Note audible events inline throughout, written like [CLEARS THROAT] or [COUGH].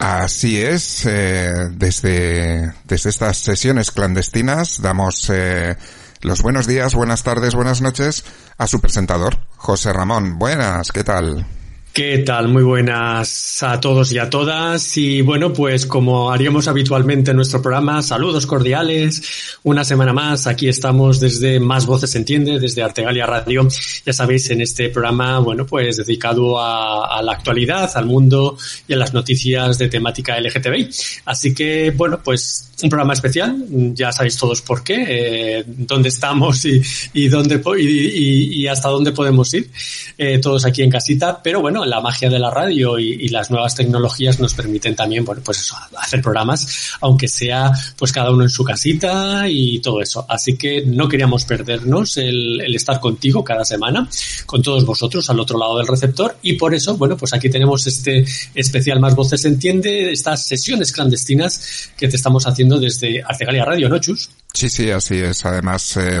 Así es, eh, desde, desde estas sesiones clandestinas damos eh, los buenos días, buenas tardes, buenas noches a su presentador, José Ramón. Buenas, ¿qué tal? ¿Qué tal? Muy buenas a todos y a todas. Y bueno, pues como haríamos habitualmente en nuestro programa, saludos cordiales. Una semana más, aquí estamos desde Más Voces Entiende, desde Artegalia Radio. Ya sabéis, en este programa, bueno, pues dedicado a, la actualidad, al mundo y a las noticias de temática LGTBI. Así que, bueno, pues un programa especial. Ya sabéis todos por qué, eh, dónde estamos y, dónde y, y, hasta dónde podemos ir. Eh, todos aquí en casita. Pero bueno, la magia de la radio y, las nuevas tecnologías nos permiten también, bueno, pues eso, hacer programas, aunque sea pues cada uno en su casita y todo eso. Así que no queríamos perdernos el, estar contigo cada semana, con todos vosotros al otro lado del receptor y por eso, bueno, pues aquí tenemos este especial Más Voces Entiende, estas sesiones clandestinas que te estamos haciendo desde Artegalia Radio, ¿no, Chus? Sí, sí, así es. Además, eh,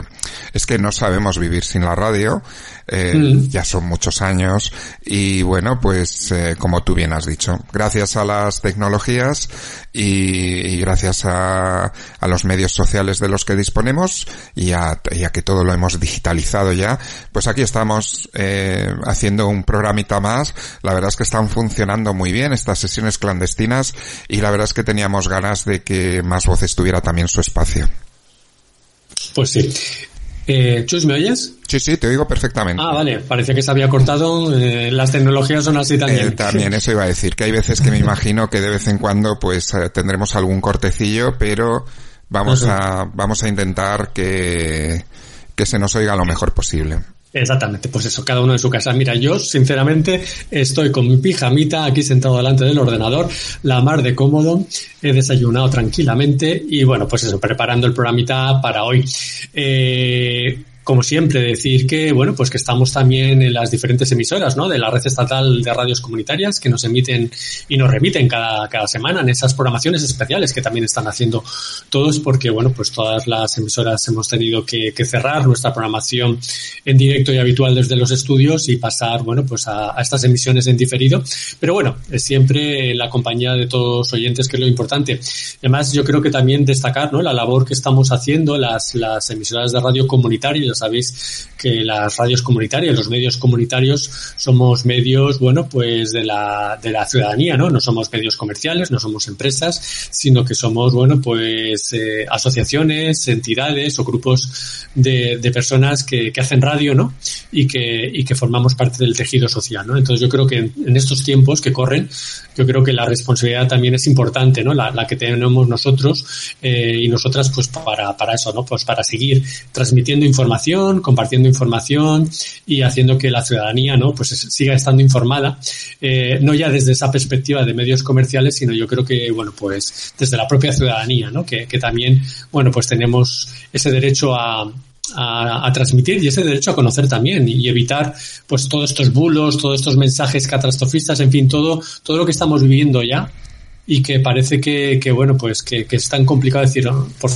es que no sabemos vivir sin la radio. Eh, mm. Ya son muchos años. Y bueno, pues eh, como tú bien has dicho, gracias a las tecnologías y, gracias a, a, los medios sociales de los que disponemos y a, y a, que todo lo hemos digitalizado ya, pues aquí estamos eh, haciendo un programita más. La verdad es que están funcionando muy bien estas sesiones clandestinas y la verdad es que teníamos ganas de que más voces tuviera también su espacio. Pues sí. Eh, Chus, ¿me oyes? Sí, sí, te oigo perfectamente. Ah, vale, parecía que se había cortado. Eh, las tecnologías son así también. Eh, también, eso iba a decir, que hay veces que me [LAUGHS] imagino que de vez en cuando pues eh, tendremos algún cortecillo, pero vamos a, vamos a intentar que, que se nos oiga lo mejor posible. Exactamente, pues eso, cada uno en su casa. Mira, yo sinceramente estoy con mi pijamita aquí sentado delante del ordenador, la mar de cómodo, he desayunado tranquilamente y bueno, pues eso, preparando el programita para hoy. Eh, como siempre, decir que, bueno, pues que estamos también en las diferentes emisoras, ¿no? De la red estatal de radios comunitarias que nos emiten y nos remiten cada, cada semana en esas programaciones especiales que también están haciendo todos porque, bueno, pues todas las emisoras hemos tenido que, cerrar nuestra programación en directo y habitual desde los estudios y pasar, bueno, pues a, estas emisiones en diferido. Pero bueno, siempre la compañía de todos los oyentes que es lo importante. Además, yo creo que también destacar, ¿no? La labor que estamos haciendo las, las emisoras de radio comunitarias sabéis que las radios comunitarias, los medios comunitarios, somos medios, bueno, pues de la, de la ciudadanía, ¿no? No somos medios comerciales, no somos empresas, sino que somos, bueno, pues eh, asociaciones, entidades o grupos de, de personas que, que, hacen radio, ¿no? Y que, y que formamos parte del tejido social, ¿no? Entonces yo creo que en, estos tiempos que corren, yo creo que la responsabilidad también es importante, ¿no? La, que tenemos nosotros eh, y nosotras, pues para, para eso, ¿no? Pues para seguir transmitiendo información compartiendo información y haciendo que la ciudadanía, ¿no? Pues siga estando informada, eh, no ya desde esa perspectiva de medios comerciales, sino yo creo que, bueno, pues desde la propia ciudadanía, ¿no? Que, que también, bueno, pues tenemos ese derecho a, a, transmitir y ese derecho a conocer también y, evitar pues todos estos bulos, todos estos mensajes catastrofistas, en fin, todo, todo lo que estamos viviendo ya y que parece que, que bueno, pues que, que es tan complicado decir, por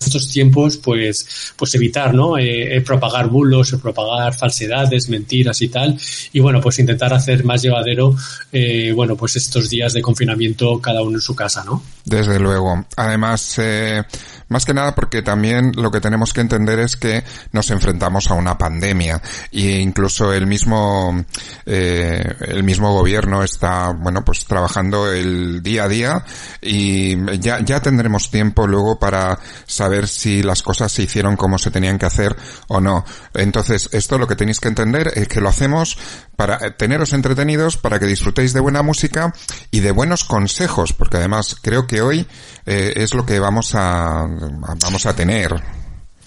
estos tiempos, pues, pues evitar, ¿no? Eh, eh, propagar bulos, propagar falsedades, mentiras y tal. Y bueno, pues intentar hacer más llevadero, eh, bueno, pues estos días de confinamiento cada uno en su casa, ¿no? Desde luego. Además, eh, más que nada porque también lo que tenemos que entender es que nos enfrentamos a una pandemia e incluso el mismo eh, el mismo gobierno está bueno pues trabajando el día a día y ya ya tendremos tiempo luego para saber si las cosas se hicieron como se tenían que hacer o no. Entonces esto lo que tenéis que entender es que lo hacemos para teneros entretenidos, para que disfrutéis de buena música y de buenos consejos, porque además creo que hoy eh, es lo que vamos a vamos a tener.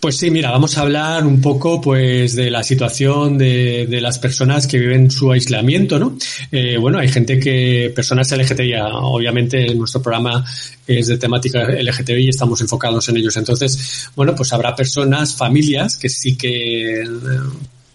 Pues sí, mira, vamos a hablar un poco pues de la situación de, de las personas que viven su aislamiento, ¿no? Eh, bueno, hay gente que, personas LGTBI, obviamente nuestro programa es de temática LGTBI y estamos enfocados en ellos. Entonces, bueno, pues habrá personas, familias que sí que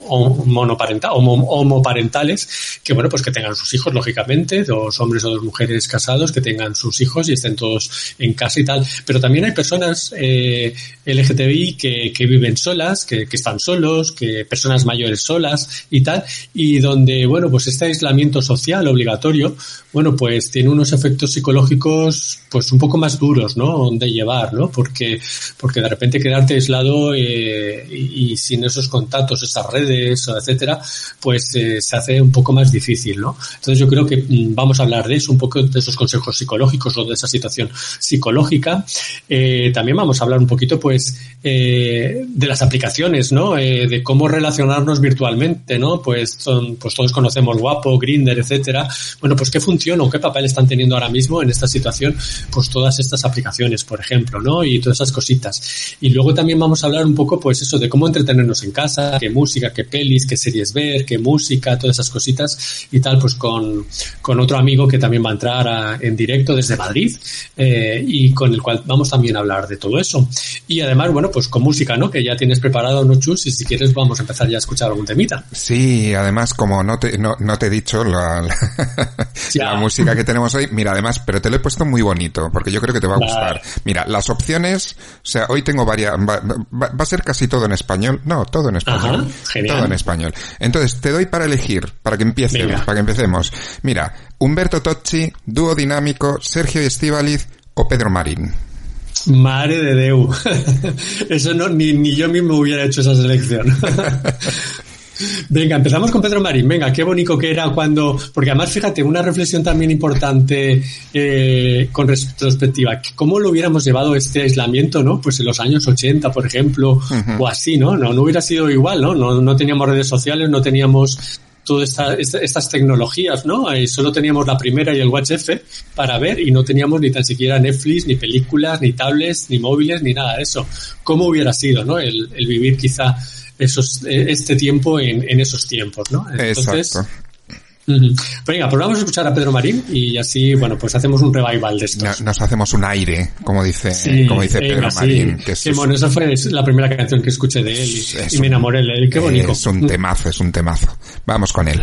monoparental, homoparentales, que bueno, pues que tengan sus hijos, lógicamente, dos hombres o dos mujeres casados, que tengan sus hijos y estén todos en casa y tal. Pero también hay personas eh, LGTBI que, que viven solas, que, que están solos, que personas mayores solas y tal, y donde, bueno, pues este aislamiento social obligatorio, bueno, pues tiene unos efectos psicológicos pues un poco más duros, ¿no? De llevar, ¿no? Porque, porque de repente quedarte aislado eh, y, y, sin esos contactos, esas redes, etcétera, pues eh, se hace un poco más difícil, ¿no? Entonces yo creo que mm, vamos a hablar de eso, un poco de esos consejos psicológicos o de esa situación psicológica. Eh, también vamos a hablar un poquito, pues, eh, de las aplicaciones, ¿no? Eh, de cómo relacionarnos virtualmente, ¿no? Pues son, pues todos conocemos Guapo, Grinder, etcétera. Bueno, pues qué función o qué papel están teniendo ahora mismo en esta situación, pues todas estas aplicaciones, por ejemplo, ¿no? Y todas esas cositas. Y luego también vamos a hablar un poco, pues eso, de cómo entretenernos en casa, qué música, qué pelis, qué series ver, qué música, todas esas cositas y tal, pues con, con otro amigo que también va a entrar a, en directo desde Madrid eh, y con el cual vamos también a hablar de todo eso. Y además, bueno, pues con música, ¿no? Que ya tienes preparado, ¿no, Chus? Y si quieres vamos a empezar ya a escuchar algún temita. Sí, además, como no te, no, no te he dicho la, la, [LAUGHS] la, música que tenemos hoy, mira, además, pero te lo he puesto muy bonito, porque yo creo que te va a gustar. Mira, las opciones, o sea, hoy tengo varias, va, va, va a ser casi todo en español, no, todo en español. Ajá, en español. Entonces, te doy para elegir, para que empieces, para que empecemos. Mira, Humberto Tocci, dúo dinámico, Sergio Estivaliz o Pedro Marín. Madre de Deu. [LAUGHS] Eso no, ni, ni yo mismo hubiera hecho esa selección. [LAUGHS] Venga, empezamos con Pedro Marín. Venga, qué bonito que era cuando. Porque además, fíjate, una reflexión también importante eh, con retrospectiva. ¿Cómo lo hubiéramos llevado este aislamiento, no? Pues en los años 80, por ejemplo, uh -huh. o así, ¿no? ¿no? No hubiera sido igual, ¿no? No, no teníamos redes sociales, no teníamos todas esta, esta, estas tecnologías, ¿no? Eh, solo teníamos la primera y el WhatsApp para ver y no teníamos ni tan siquiera Netflix, ni películas, ni tablets, ni móviles, ni nada de eso. ¿Cómo hubiera sido, no? El, el vivir quizá esos, este tiempo en, en esos tiempos, ¿no? Entonces, Exacto. Venga, pues vamos a escuchar a Pedro Marín y así, bueno, pues hacemos un revival de esto. Nos hacemos un aire, como dice, sí, como dice venga, Pedro Marín. Sí. Que es, sí, bueno, esa fue la primera canción que escuché de él y, y me enamoré de él. Qué bonito. Es un temazo, es un temazo. Vamos con él.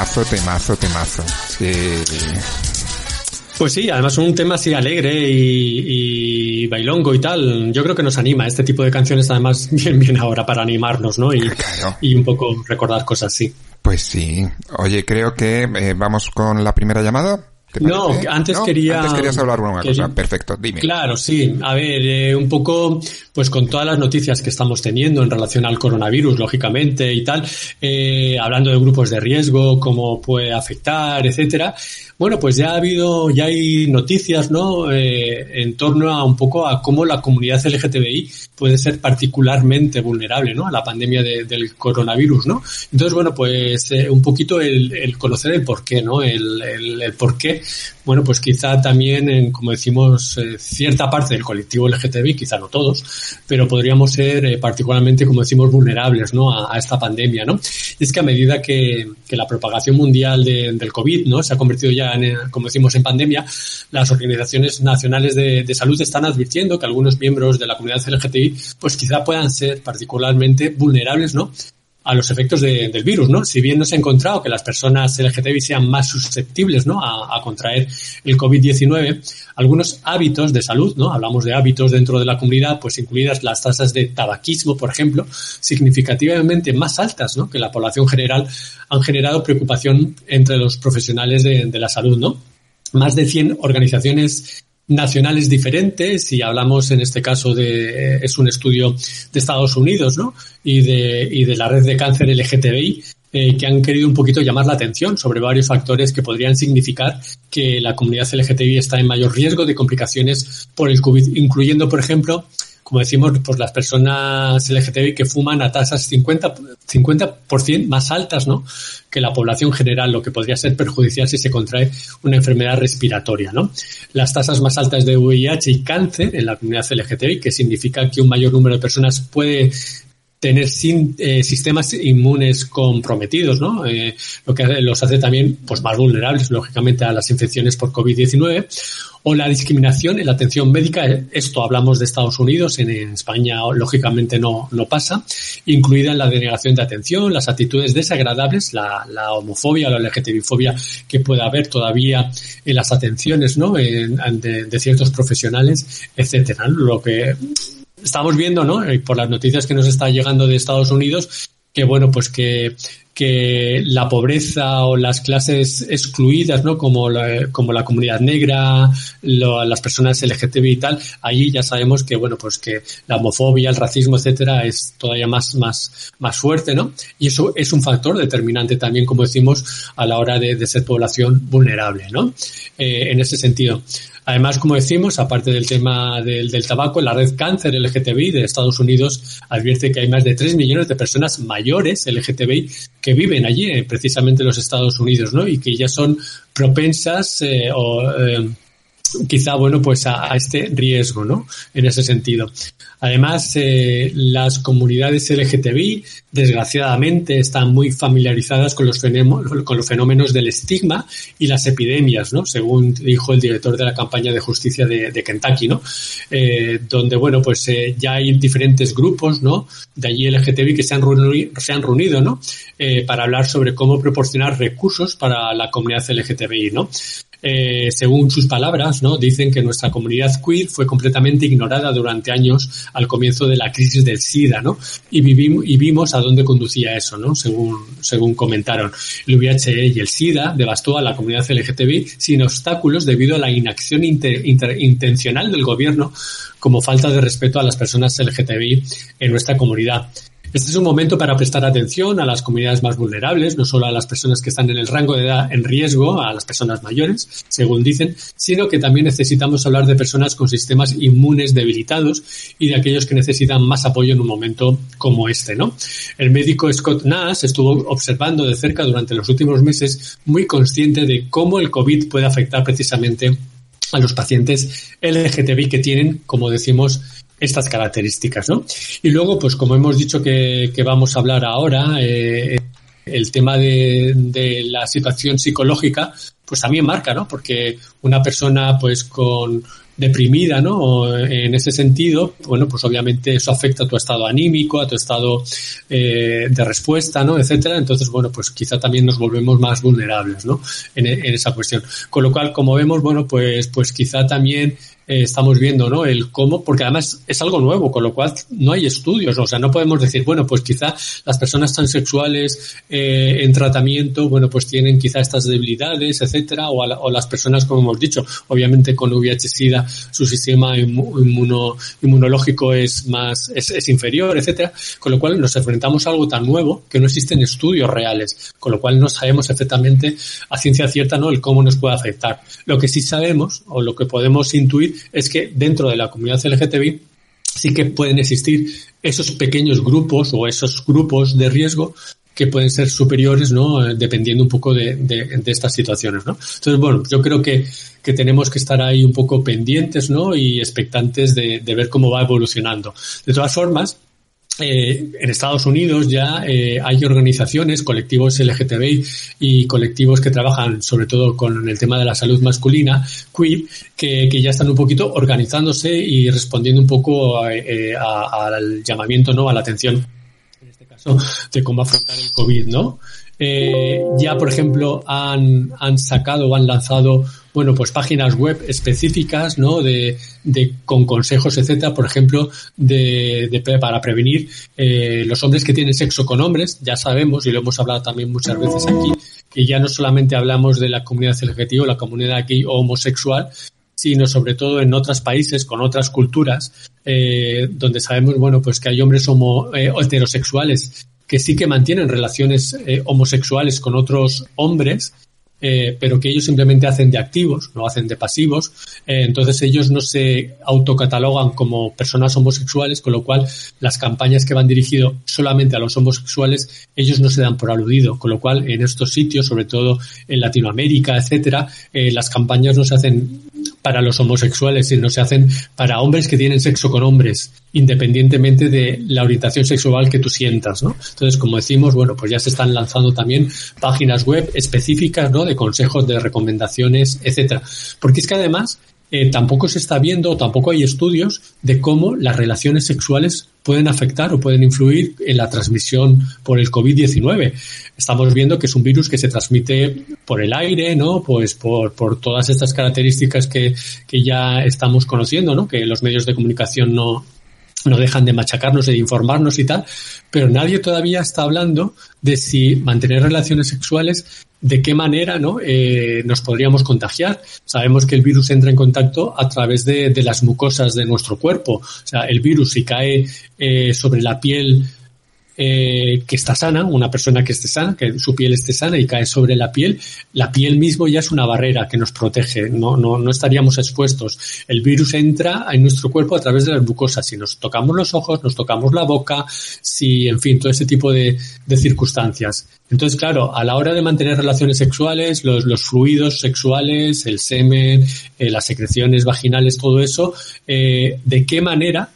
Temazo, temazo, temazo. Pues sí, además un tema así alegre y, bailongo y tal. Yo creo que nos anima. Este tipo de canciones además [LAUGHS] bien, bien ahora para animarnos, ¿no? Y, y un poco recordar cosas así. Pues sí. Oye, creo que eh, vamos con la primera llamada. No, antes quería. Antes querías hablar una cosa. Perfecto, dime. Claro, sí. A ver, eh, un poco, pues con todas las noticias que estamos teniendo en relación al coronavirus, lógicamente y tal, eh, hablando de grupos de riesgo, cómo puede afectar, etcétera. Bueno, pues ya ha habido, ya hay noticias, ¿no? Eh, en torno a un poco a cómo la comunidad LGTBI puede ser particularmente vulnerable, ¿no? A la pandemia del coronavirus, ¿no? Entonces, bueno, pues eh, un poquito el, conocer el por qué, ¿no? El, el, por bueno, pues quizá también, en, como decimos, eh, cierta parte del colectivo LGTBI, quizá no todos, pero podríamos ser particularmente, como decimos, vulnerables, ¿no? A, esta pandemia, ¿no? Es que a medida que, la propagación mundial del COVID, ¿no? Se ha convertido ya como decimos, en pandemia, las organizaciones nacionales de, salud están advirtiendo que algunos miembros de la comunidad LGTBI, pues quizá puedan ser particularmente vulnerables, ¿no? A los efectos del virus, ¿no? Si bien no se ha encontrado que las personas LGTBI sean más susceptibles, ¿no? A, contraer el COVID-19, algunos hábitos de salud, ¿no? Hablamos de hábitos dentro de la comunidad, pues incluidas las tasas de tabaquismo, por ejemplo, significativamente más altas, ¿no? Que la población general han generado preocupación entre los profesionales de, de la salud, ¿no? Más de 100 organizaciones nacionales diferentes y hablamos en este caso de es un estudio de Estados Unidos ¿no? y de y de la red de cáncer LGTBI eh, que han querido un poquito llamar la atención sobre varios factores que podrían significar que la comunidad LGTBI está en mayor riesgo de complicaciones por el COVID, incluyendo, por ejemplo, como decimos, pues las personas LGTBI que fuman a tasas 50, 50% más altas, ¿no? Que la población general, lo que podría ser perjudicial si se contrae una enfermedad respiratoria, ¿no? Las tasas más altas de VIH y cáncer en la comunidad LGTBI, que significa que un mayor número de personas puede tener sin, eh, sistemas inmunes comprometidos, ¿no? Eh, lo que los hace también pues más vulnerables, lógicamente, a las infecciones por COVID-19 o la discriminación en la atención médica. Esto hablamos de Estados Unidos, en, España lógicamente no, no pasa, incluida en la denegación de atención, las actitudes desagradables, la, la homofobia, la LGTBI-fobia que pueda haber todavía en las atenciones, ¿no? de, de ciertos profesionales, etcétera. Lo que estamos viendo, ¿no? Eh, por las noticias que nos está llegando de Estados Unidos, que bueno, pues que, que la pobreza o las clases excluidas, ¿no? Como la, como la comunidad negra, las personas LGTBI y tal, allí ya sabemos que, bueno, pues que la homofobia, el racismo, etcétera, es todavía más, más, más fuerte, ¿no? Y eso es un factor determinante también, como decimos, a la hora de, de ser población vulnerable, ¿no? Eh, en ese sentido. Además, como decimos, aparte del tema del, tabaco, la red cáncer LGTBI de Estados Unidos advierte que hay más de 3 millones de personas mayores LGTBI que viven allí, eh, precisamente en los Estados Unidos, ¿no? Y que ya son propensas eh, o eh, quizá, bueno, pues a, este riesgo, ¿no? En ese sentido. Además, eh, las comunidades LGTBI, desgraciadamente, están muy familiarizadas con los, fenómenos del estigma y las epidemias, ¿no? Según dijo el director de la campaña de justicia de, Kentucky, ¿no? Eh, donde, bueno, pues eh, ya hay diferentes grupos, ¿no? De allí LGTBI que se han, se han reunido, ¿no? para hablar sobre cómo proporcionar recursos para la comunidad LGTBI, ¿no? Eh, según sus palabras, ¿no? Dicen que nuestra comunidad queer fue completamente ignorada durante años al comienzo de la crisis del SIDA, ¿no? Y, vivimos, y vimos a dónde conducía eso, ¿no? Según, según comentaron. El VIH y el SIDA devastó a la comunidad LGTBI sin obstáculos debido a la inacción intencional del gobierno como falta de respeto a las personas LGTBI en nuestra comunidad. Este es un momento para prestar atención a las comunidades más vulnerables, no solo a las personas que están en el rango de edad en riesgo, a las personas mayores, según dicen, sino que también necesitamos hablar de personas con sistemas inmunes debilitados y de aquellos que necesitan más apoyo en un momento como este, ¿no? El médico Scott Nash estuvo observando de cerca durante los últimos meses, muy consciente de cómo el COVID puede afectar precisamente a los pacientes LGTBI que tienen, como decimos, estas características, ¿no? Y luego, pues como hemos dicho que, vamos a hablar ahora, eh, el tema de, de, la situación psicológica, pues también marca, ¿no? Porque una persona, pues con deprimida, ¿no? en ese sentido, bueno, pues obviamente eso afecta a tu estado anímico, a tu estado eh, de respuesta, ¿no? Etcétera. Entonces, bueno, pues quizá también nos volvemos más vulnerables, ¿no? En, en esa cuestión. Con lo cual, como vemos, bueno, pues, pues quizá también eh, estamos viendo, ¿no? El cómo, porque además es algo nuevo, con lo cual no hay estudios, o sea, no podemos decir, bueno, pues quizá las personas transexuales eh, en tratamiento, bueno, pues tienen quizá estas debilidades, etcétera, o, o las personas, como hemos dicho, obviamente con VIH-Sida su sistema inmuno, inmunológico es más, es, es inferior, etcétera, con lo cual nos enfrentamos a algo tan nuevo que no existen estudios reales, con lo cual no sabemos perfectamente a ciencia cierta, ¿no? El cómo nos puede afectar. Lo que sí sabemos, o lo que podemos intuir, es que dentro de la comunidad LGTBI sí que pueden existir esos pequeños grupos o esos grupos de riesgo que pueden ser superiores, ¿no? Dependiendo un poco de, estas situaciones, ¿no? Entonces, bueno, yo creo que, que, tenemos que estar ahí un poco pendientes, ¿no? Y expectantes de, de ver cómo va evolucionando. De todas formas, eh, en Estados Unidos ya eh, hay organizaciones, colectivos LGTBI y colectivos que trabajan sobre todo con el tema de la salud masculina, que, que ya están un poquito organizándose y respondiendo un poco eh, al llamamiento, ¿no? A la atención, en este caso, de cómo afrontar el COVID, ¿no? Eh, ya, por ejemplo, han, han sacado o han lanzado bueno, pues páginas web específicas, ¿no? De, de con consejos, etcétera, por ejemplo, de, de para prevenir eh, los hombres que tienen sexo con hombres. Ya sabemos, y lo hemos hablado también muchas veces aquí, que ya no solamente hablamos de la comunidad LGBT o la comunidad aquí homosexual, sino sobre todo en otros países con otras culturas, eh, donde sabemos, bueno, pues que hay hombres homo, eh, heterosexuales que sí que mantienen relaciones eh, homosexuales con otros hombres eh, pero que ellos simplemente hacen de activos, no hacen de pasivos. Eh, entonces ellos no se autocatalogan como personas homosexuales, con lo cual las campañas que van dirigidas solamente a los homosexuales, ellos no se dan por aludido, con lo cual en estos sitios, sobre todo en Latinoamérica, etcétera, eh, las campañas no se hacen para los homosexuales, sino se hacen para hombres que tienen sexo con hombres, independientemente de la orientación sexual que tú sientas, ¿no? Entonces, como decimos, bueno, pues ya se están lanzando también páginas web específicas, ¿no? De consejos, de recomendaciones, etcétera. Porque es que además eh, tampoco se está viendo, tampoco hay estudios de cómo las relaciones sexuales pueden afectar o pueden influir en la transmisión por el COVID-19. Estamos viendo que es un virus que se transmite por el aire, ¿no? Pues por, por todas estas características que, que ya estamos conociendo, ¿no? Que los medios de comunicación no, no dejan de machacarnos de informarnos y tal, pero nadie todavía está hablando de si mantener relaciones sexuales, de qué manera ¿no? Eh, nos podríamos contagiar. Sabemos que el virus entra en contacto a través de, de las mucosas de nuestro cuerpo. O sea, el virus si cae eh, sobre la piel eh, que está sana, una persona que esté sana, que su piel esté sana y cae sobre la piel, la piel mismo ya es una barrera que nos protege, no, no, no estaríamos expuestos. El virus entra en nuestro cuerpo a través de las mucosas. Si nos tocamos los ojos, nos tocamos la boca, si, en fin, todo ese tipo de, de circunstancias. Entonces, claro, a la hora de mantener relaciones sexuales, los, los fluidos sexuales, el semen, eh, las secreciones vaginales, todo eso, eh, ¿de qué manera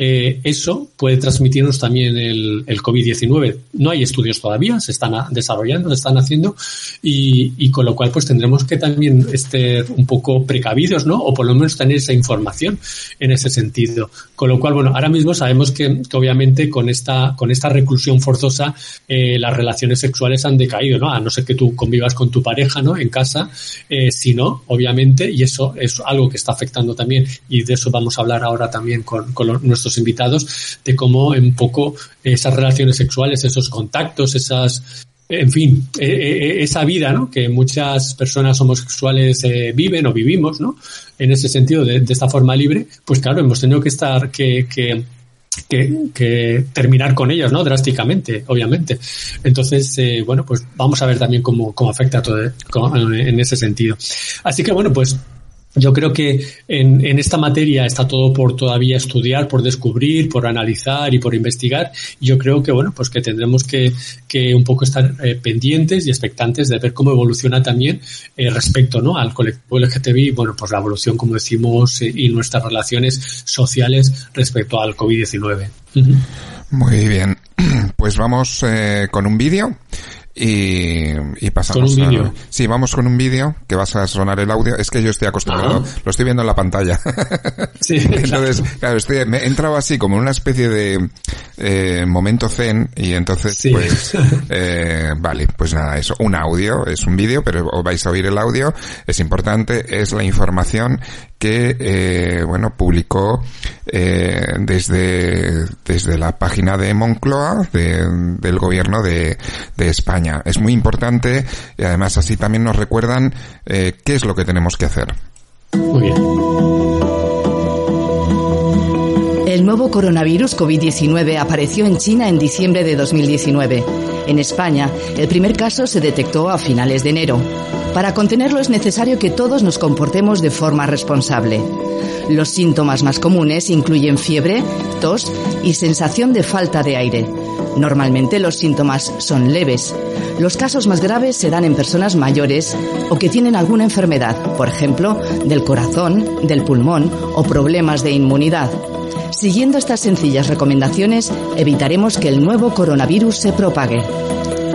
eh, eso puede transmitirnos también el, el COVID-19. No hay estudios todavía, se están desarrollando, se están haciendo y, y, con lo cual pues tendremos que también estar un poco precavidos, ¿no? O por lo menos tener esa información en ese sentido. Con lo cual, bueno, ahora mismo sabemos que, que obviamente con esta, con esta reclusión forzosa eh, las relaciones sexuales han decaído, ¿no? A no ser que tú convivas con tu pareja, ¿no? En casa, eh, si no, obviamente, y eso es algo que está afectando también y de eso vamos a hablar ahora también con, con nuestros invitados de cómo un poco esas relaciones sexuales, esos contactos, esas en fin, e, e, e, esa vida ¿no? que muchas personas homosexuales eh, viven o vivimos, ¿no? En ese sentido, de, de, esta forma libre, pues claro, hemos tenido que estar, que, que, que, que terminar con ellas, ¿no? Drásticamente, obviamente. Entonces, eh, bueno, pues vamos a ver también cómo, cómo afecta todo en ese sentido. Así que, bueno, pues yo creo que en, en, esta materia está todo por todavía estudiar, por descubrir, por analizar y por investigar. Yo creo que, bueno, pues que tendremos que, que un poco estar eh, pendientes y expectantes de ver cómo evoluciona también eh, respecto ¿no? al colectivo LGTBI, bueno, pues la evolución, como decimos, eh, y nuestras relaciones sociales respecto al COVID-19. Muy bien. [CLEARS THROAT] Pues vamos con un vídeo y, y pasamos ¿Con un vídeo? Sí, vamos con un vídeo que vas a sonar el audio. Es que yo estoy acostumbrado, lo estoy viendo en la pantalla. [LAUGHS] Sí, [LAUGHS] entonces, claro, estoy, me he entrado así como en una especie de eh, momento zen y entonces Sí. pues [LAUGHS] eh, vale, pues nada, eso, un audio, es un vídeo, pero vais a oír el audio, es importante, es la información que eh, bueno publicó eh, desde desde la página de Moncloa de- del gobierno de, de España es muy importante y además así también nos recuerdan eh, qué es lo que tenemos que hacer Muy bien. El nuevo coronavirus COVID-19 apareció en China en diciembre de 2019. En España, el primer caso se detectó a finales de enero. Para contenerlo es necesario que todos nos comportemos de forma responsable. Los síntomas más comunes incluyen fiebre, tos y sensación de falta de aire. Normalmente los síntomas son leves. Los casos más graves se dan en personas mayores o que tienen alguna enfermedad, por ejemplo, del corazón, del pulmón o problemas de inmunidad. Siguiendo estas sencillas recomendaciones, evitaremos que el nuevo coronavirus se propague.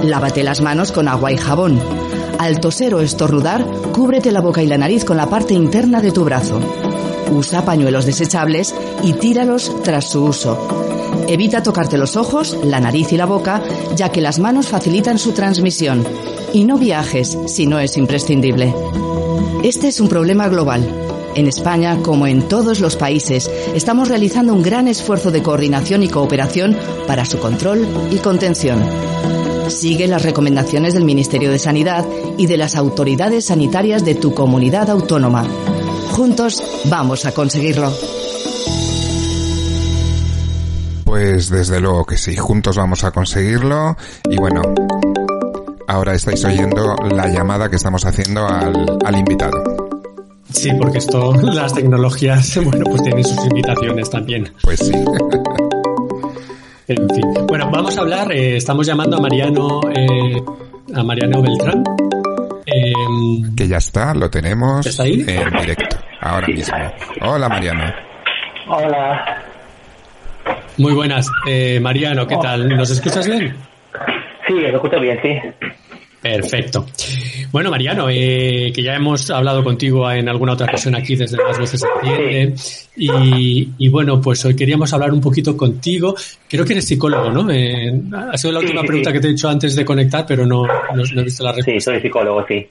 Lávate las manos con agua y jabón. Al toser o estornudar, cúbrete la boca y la nariz con la parte interna de tu brazo. Usa pañuelos desechables y tíralos tras su uso. Evita tocarte los ojos, la nariz y la boca, ya que las manos facilitan su transmisión. Y no viajes si no es imprescindible. Este es un problema global. En España, como en todos los países, estamos realizando un gran esfuerzo de coordinación y cooperación para su control y contención. Sigue las recomendaciones del Ministerio de Sanidad y de las autoridades sanitarias de tu comunidad autónoma. Juntos vamos a conseguirlo. Pues desde luego que sí, juntos vamos a conseguirlo. Y bueno, ahora estáis oyendo la llamada que estamos haciendo al, al invitado. Sí, porque esto, las tecnologías, [LAUGHS] bueno, pues tienen sus invitaciones también. Pues sí. [LAUGHS] En fin. Bueno, vamos a hablar, eh, estamos llamando a Mariano, eh, a Mariano Beltrán. Eh, que ya está, lo tenemos ¿Está ahí? en directo, ahora mismo. Hola Mariano. Hola. Muy buenas. Eh, Mariano, ¿qué tal? ¿Nos escuchas bien? Sí, lo escucho bien, sí. Perfecto. Bueno, Mariano, eh, que ya hemos hablado contigo en alguna otra ocasión aquí desde Las Voces Entiende. Y, y bueno, pues hoy queríamos hablar un poquito contigo. Creo que eres psicólogo, ¿no? Eh, ha sido la Sí, última sí, pregunta sí. que te he hecho antes de conectar, pero no, no, no he visto la Sí, respuesta. soy psicólogo, sí.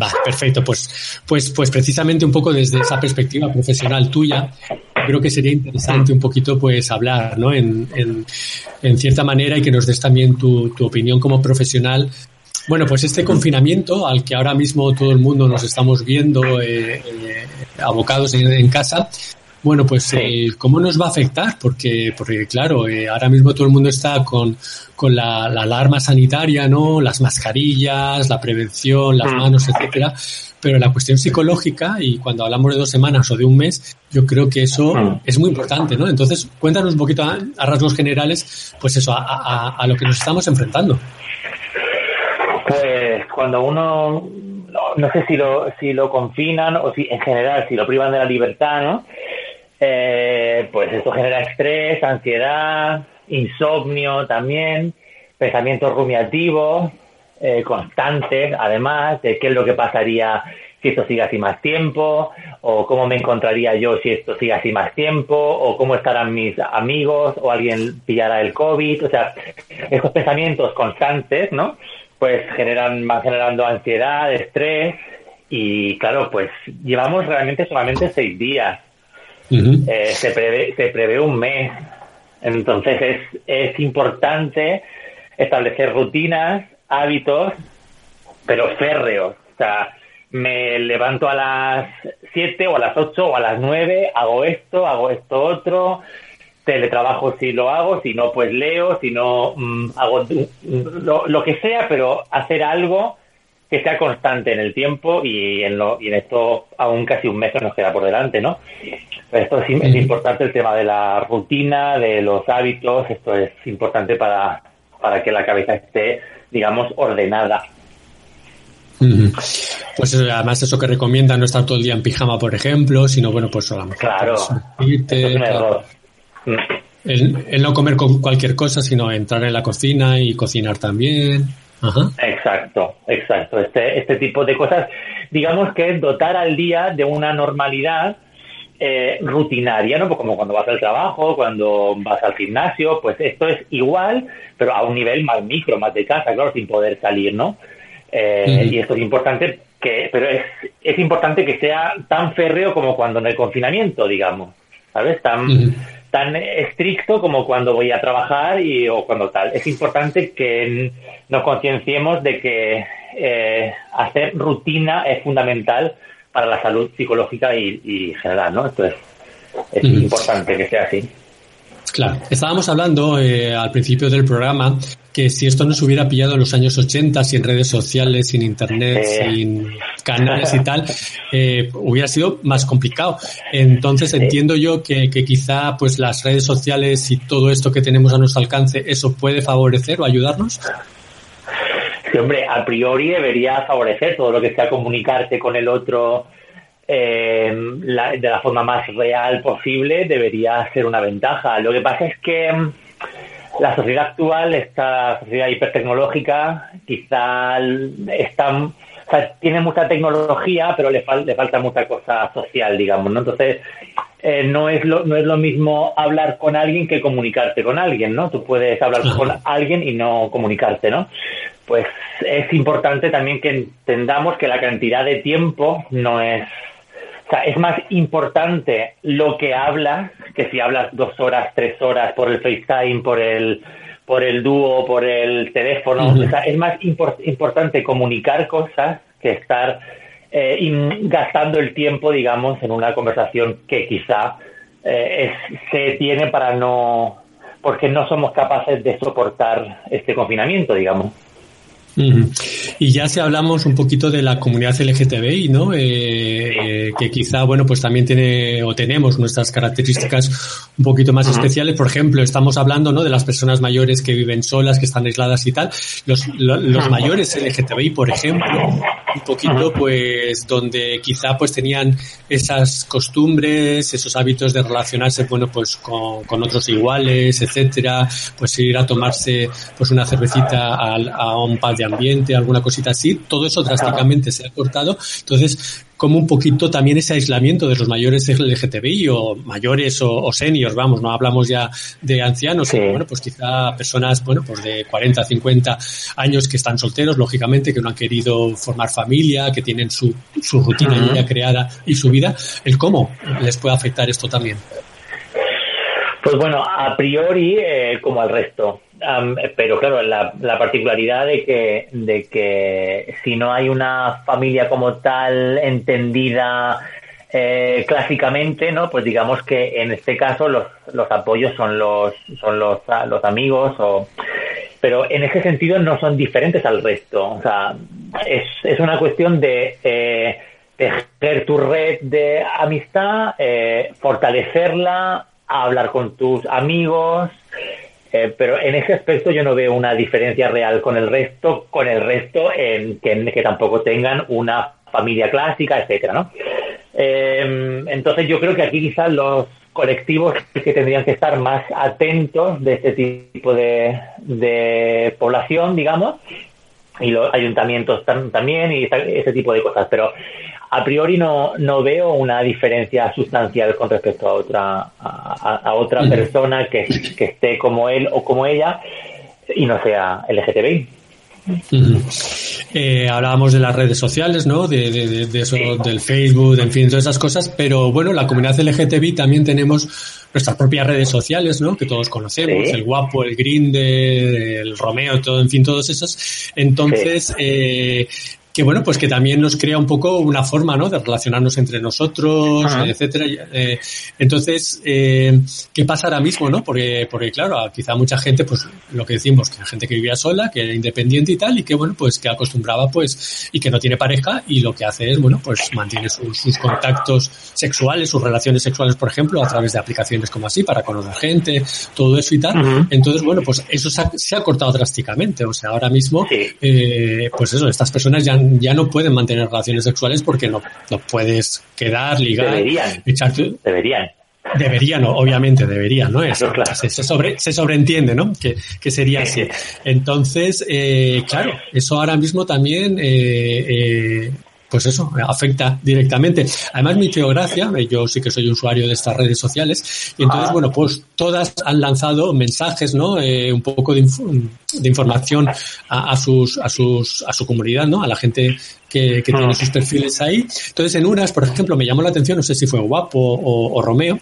Va, perfecto. Pues, pues, pues precisamente un poco desde esa perspectiva profesional tuya, creo que sería interesante un poquito pues hablar, ¿no? En, en, cierta manera y que nos des también tu, tu opinión como profesional. Bueno, pues este confinamiento al que ahora mismo todo el mundo nos estamos viendo eh, eh, abocados en casa, bueno, pues Sí. eh, ¿cómo nos va a afectar? Porque, porque claro, eh, ahora mismo todo el mundo está con, con la, la alarma sanitaria, ¿no? Las mascarillas, la prevención, las Mm. manos, etcétera. Pero la cuestión psicológica, y cuando hablamos de dos semanas o de un mes, yo creo que eso Mm. es muy importante, ¿no? Entonces, cuéntanos un poquito a, a rasgos generales, pues eso, a, a- a lo que nos estamos enfrentando. Pues cuando uno, no, no sé si lo, si lo confinan o si en general, si lo privan de la libertad, ¿no? Eh, pues esto genera estrés, ansiedad, insomnio también, pensamientos rumiativos, eh, constantes, además, de qué es lo que pasaría si esto sigue así más tiempo, o cómo me encontraría yo si esto sigue así más tiempo, o cómo estarán mis amigos, o alguien pillará el COVID, o sea, estos pensamientos constantes, ¿no? Pues generan, van generando ansiedad, estrés, y claro, pues llevamos realmente solamente seis días. Eh, se, prevé, se prevé un mes. Entonces es, es importante establecer rutinas, hábitos, pero férreos. O sea, me levanto a las 7 o a las 8 o a las 9, hago esto, hago esto otro, teletrabajo si lo hago, si no, pues leo, si no, mm, hago mm, lo, lo que sea, pero hacer algo que sea constante en el tiempo y en, lo, y en esto aún casi un mes nos queda por delante, ¿no? Esto es, es importante el tema de la rutina, de los hábitos, esto es importante para, para que la cabeza esté, digamos, ordenada. Pues eso, además eso que recomienda no estar todo el día en pijama, por ejemplo, sino bueno, pues a mejor, Claro, pues, es un error. Mm. el, el no comer con cualquier cosa, sino entrar en la cocina y cocinar también. Exacto, exacto. Este, este tipo de cosas, digamos que es dotar al día de una normalidad eh, rutinaria, ¿no? Pues como cuando vas al trabajo, cuando vas al gimnasio, pues esto es igual, pero a un nivel más micro, más de casa, claro, sin poder salir, ¿no? Eh, y esto es importante que, pero es, es importante que sea tan férreo como cuando en el confinamiento, digamos, ¿sabes? Tan, tan estricto como cuando voy a trabajar y o cuando tal. Es importante que nos concienciemos de que eh, hacer rutina es fundamental para la salud psicológica y, general, ¿no? Entonces, es importante que sea así. Claro, estábamos hablando eh, al principio del programa que si esto nos hubiera pillado en los años 80, sin redes sociales, sin internet, sin canales y tal, eh, hubiera sido más complicado. Entonces entiendo yo que, que, quizá pues las redes sociales y todo esto que tenemos a nuestro alcance, eso puede favorecer o ayudarnos. Sí, hombre, a priori debería favorecer todo lo que sea comunicarte con el otro eh, de la forma más real posible, debería ser una ventaja. Lo que pasa es que la sociedad actual, esta sociedad hipertecnológica, quizá está, tiene mucha tecnología, pero le, le falta mucha cosa social, digamos, ¿no? Entonces, eh, no, es lo, no es lo mismo hablar con alguien que comunicarte con alguien, ¿no? Tú puedes hablar con alguien y no comunicarte, ¿no? pues es importante también que entendamos que la cantidad de tiempo no es o sea, es más importante lo que hablas que si hablas dos horas, tres horas por el FaceTime, por el por el dúo, por el teléfono. O sea, es más importante comunicar cosas que estar eh, gastando el tiempo, digamos, en una conversación que quizá eh, se tiene para no, porque no somos capaces de soportar este confinamiento, digamos. Y ya si hablamos un poquito de la comunidad LGTBI, ¿no? Eh, eh, que quizá, bueno, pues también tiene o tenemos nuestras características un poquito más especiales. Por ejemplo, estamos hablando, ¿no? De las personas mayores que viven solas, que están aisladas y tal. Los, los mayores LGTBI, por ejemplo, un poquito, pues, donde quizá pues tenían esas costumbres, esos hábitos de relacionarse, bueno, pues con, con otros iguales, etcétera, pues ir a tomarse pues una cervecita a, a un par de ambiente, alguna cosita así, todo eso drásticamente se ha cortado. Entonces, como un poquito también ese aislamiento de los mayores LGTBI o mayores o, seniors, vamos, no hablamos ya de ancianos, bueno, pues quizá personas, bueno, pues de 40, 50 años que están solteros, lógicamente, que no han querido formar familia, que tienen su, su rutina ya creada y su vida, el cómo les puede afectar esto también. Pues bueno, a priori, eh, como al resto. pero claro, la, particularidad de que, de que si no hay una familia como tal entendida eh, clásicamente, ¿no? Pues digamos que en este caso los, los apoyos son los, son los, los amigos o, pero en ese sentido no son diferentes al resto. O sea, es, es una cuestión de, eh, tejer tu red de amistad, eh, fortalecerla, a hablar con tus amigos, eh, pero en ese aspecto yo no veo una diferencia real con el resto, con el resto en que, tampoco tengan una familia clásica, etcétera, ¿no? Em, entonces yo creo que aquí quizás los colectivos que tendrían que estar más atentos de este tipo de, de población, digamos, y los ayuntamientos también y ese tipo de cosas, pero a priori no, no veo una diferencia sustancial con respecto a otra, a, otra persona que, que, esté como él o como ella y no sea LGTBI. Eh, hablábamos de las redes sociales, ¿no? De, de, eso, del Facebook, en fin, todas esas cosas, pero bueno, la comunidad LGTBI también tenemos nuestras propias redes sociales, ¿no? Que todos conocemos, el guapo, el grinde, el Romeo, todo, en fin, todos esos. Entonces, eh, que bueno, pues que también nos crea un poco una forma, ¿no? De relacionarnos entre nosotros, etcétera. Eh, entonces, eh, ¿qué pasa ahora mismo, no? Porque, porque claro, quizá mucha gente, pues lo que decimos, que la gente que vivía sola, que era independiente y tal, y que bueno, pues que acostumbraba, pues, y que no tiene pareja, y lo que hace es, bueno, pues mantiene sus, contactos sexuales, sus relaciones sexuales, por ejemplo, a través de aplicaciones como así, para conocer gente, todo eso y tal. Entonces, bueno, pues eso se ha, cortado drásticamente. O sea, ahora mismo, eh, pues eso, estas personas ya ya no pueden mantener relaciones sexuales porque no, no puedes quedar, ligar, deberían, Deberían. Debería, no, obviamente debería, ¿no? Eso, claro. se, sobre, se sobreentiende, ¿no? Que, que sería así. [LAUGHS] Entonces, eh, claro, eso ahora mismo también eh, eh, pues eso, afecta directamente. Además, mi geografía, yo sí que soy usuario de estas redes sociales, y entonces, ah. bueno, pues todas han lanzado mensajes, ¿no? Eh, un poco de, de información a, a, sus, a sus, a su comunidad, ¿no? A la gente que, que tiene sus perfiles ahí. Entonces, en unas, por ejemplo, me llamó la atención, no sé si fue Guapo o, o Romeo,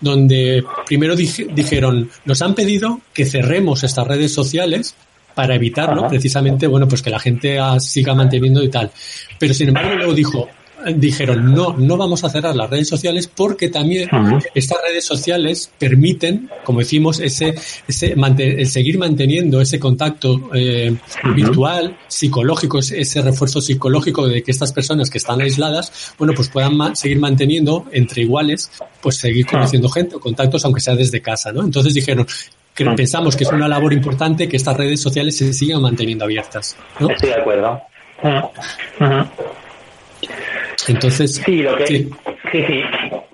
donde primero dijeron, nos han pedido que cerremos estas redes sociales para evitarlo, precisamente, bueno, pues que la gente siga manteniendo y tal. Pero sin embargo, luego dijo, dijeron, no, no vamos a cerrar las redes sociales porque también estas redes sociales permiten, como decimos, ese, ese el seguir manteniendo ese contacto eh, virtual, psicológico, ese refuerzo psicológico de que estas personas que están aisladas, bueno, pues puedan seguir manteniendo entre iguales, pues seguir conociendo gente o contactos, aunque sea desde casa, ¿no? Entonces dijeron, que pensamos que es una labor importante que estas redes sociales se sigan manteniendo abiertas. ¿no? Estoy de acuerdo. Entonces, sí, lo que, sí, sí.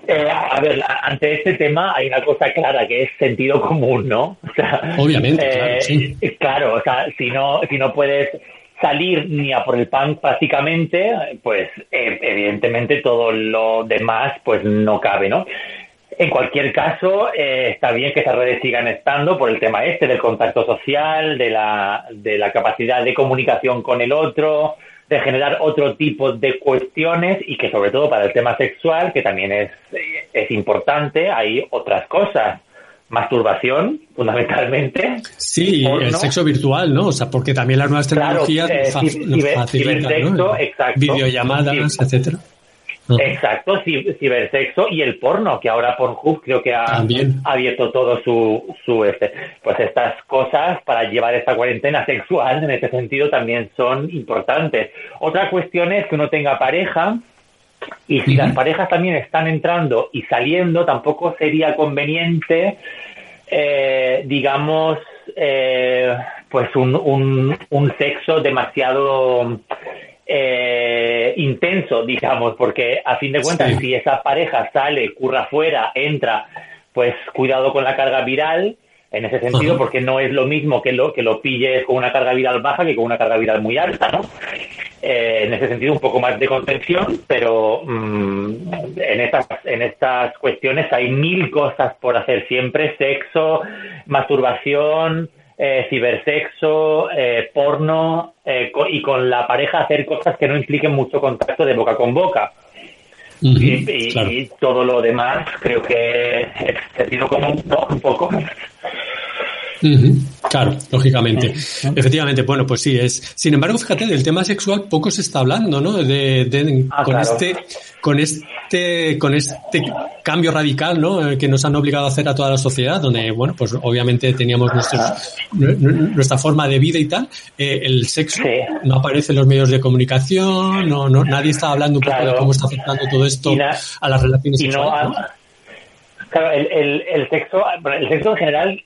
Eh, a ver, ante este tema hay una cosa clara que es sentido común, ¿no? [LAUGHS] Obviamente, claro, eh, sí. Claro, o sea, si no, si no puedes salir ni a por el pan prácticamente, pues eh, evidentemente todo lo demás pues no cabe, ¿no? En cualquier caso, eh, está bien que esas redes sigan estando por el tema este del contacto social, de la, de la capacidad de comunicación con el otro, de generar otro tipo de cuestiones y que sobre todo para el tema sexual, que también es, es importante, hay otras cosas. Masturbación, fundamentalmente. Sí, el sexo virtual, ¿no? O sea, porque también las nuevas tecnologías eh, facilitan, ¿no? exacto. videollamadas, etcétera. Exacto, cibersexo y el porno, que ahora Pornhub creo que ha abierto todo su, su este. Pues estas cosas para llevar esta cuarentena sexual en este sentido también son importantes. Otra cuestión es que uno tenga pareja y si las parejas también están entrando y saliendo, tampoco sería conveniente, eh, digamos, eh, pues un, un, un sexo demasiado eh, intenso, digamos, porque a fin de cuentas, si esa pareja sale, curra afuera, entra, pues cuidado con la carga viral, en ese sentido, porque no es lo mismo que lo, que lo pilles con una carga viral baja que con una carga viral muy alta, ¿no? Eh, en ese sentido, un poco más de contención, pero mm, en, estas, en estas cuestiones hay mil cosas por hacer siempre, sexo, masturbación, eh, cibersexo, eh, porno eh, y con la pareja hacer cosas que no impliquen mucho contacto de boca con boca. y, todo lo demás creo que es sentido común, ¿no? Un poco. Claro, lógicamente. Efectivamente, bueno, pues sí, es. Sin embargo, fíjate, del tema sexual poco se está hablando, ¿no? De, ah, con este, con este, con este cambio radical, ¿no? Eh, que nos han obligado a hacer a toda la sociedad, donde, bueno, pues obviamente teníamos nuestra forma de vida y tal. Eh, el sexo no aparece en los medios de comunicación, no, no, nadie está hablando un poco de cómo está afectando todo esto a las relaciones sexuales. Claro, el, el, el sexo, el sexo en general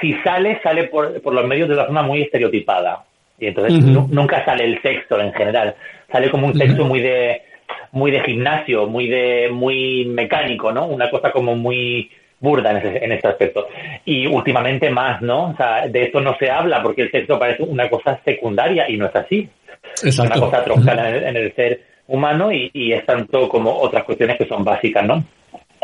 si sale, sale por, por los medios de una forma muy estereotipada. Y entonces nunca sale el sexo en general. Sale como un sexo muy de muy de gimnasio, muy de muy mecánico, ¿no? Una cosa como muy burda en, ese, en este aspecto. Y últimamente más, ¿no? O sea, de esto no se habla porque el sexo parece una cosa secundaria y no es así. Es una cosa troncal en, el, ser humano y, y, es tanto como otras cuestiones que son básicas, ¿no?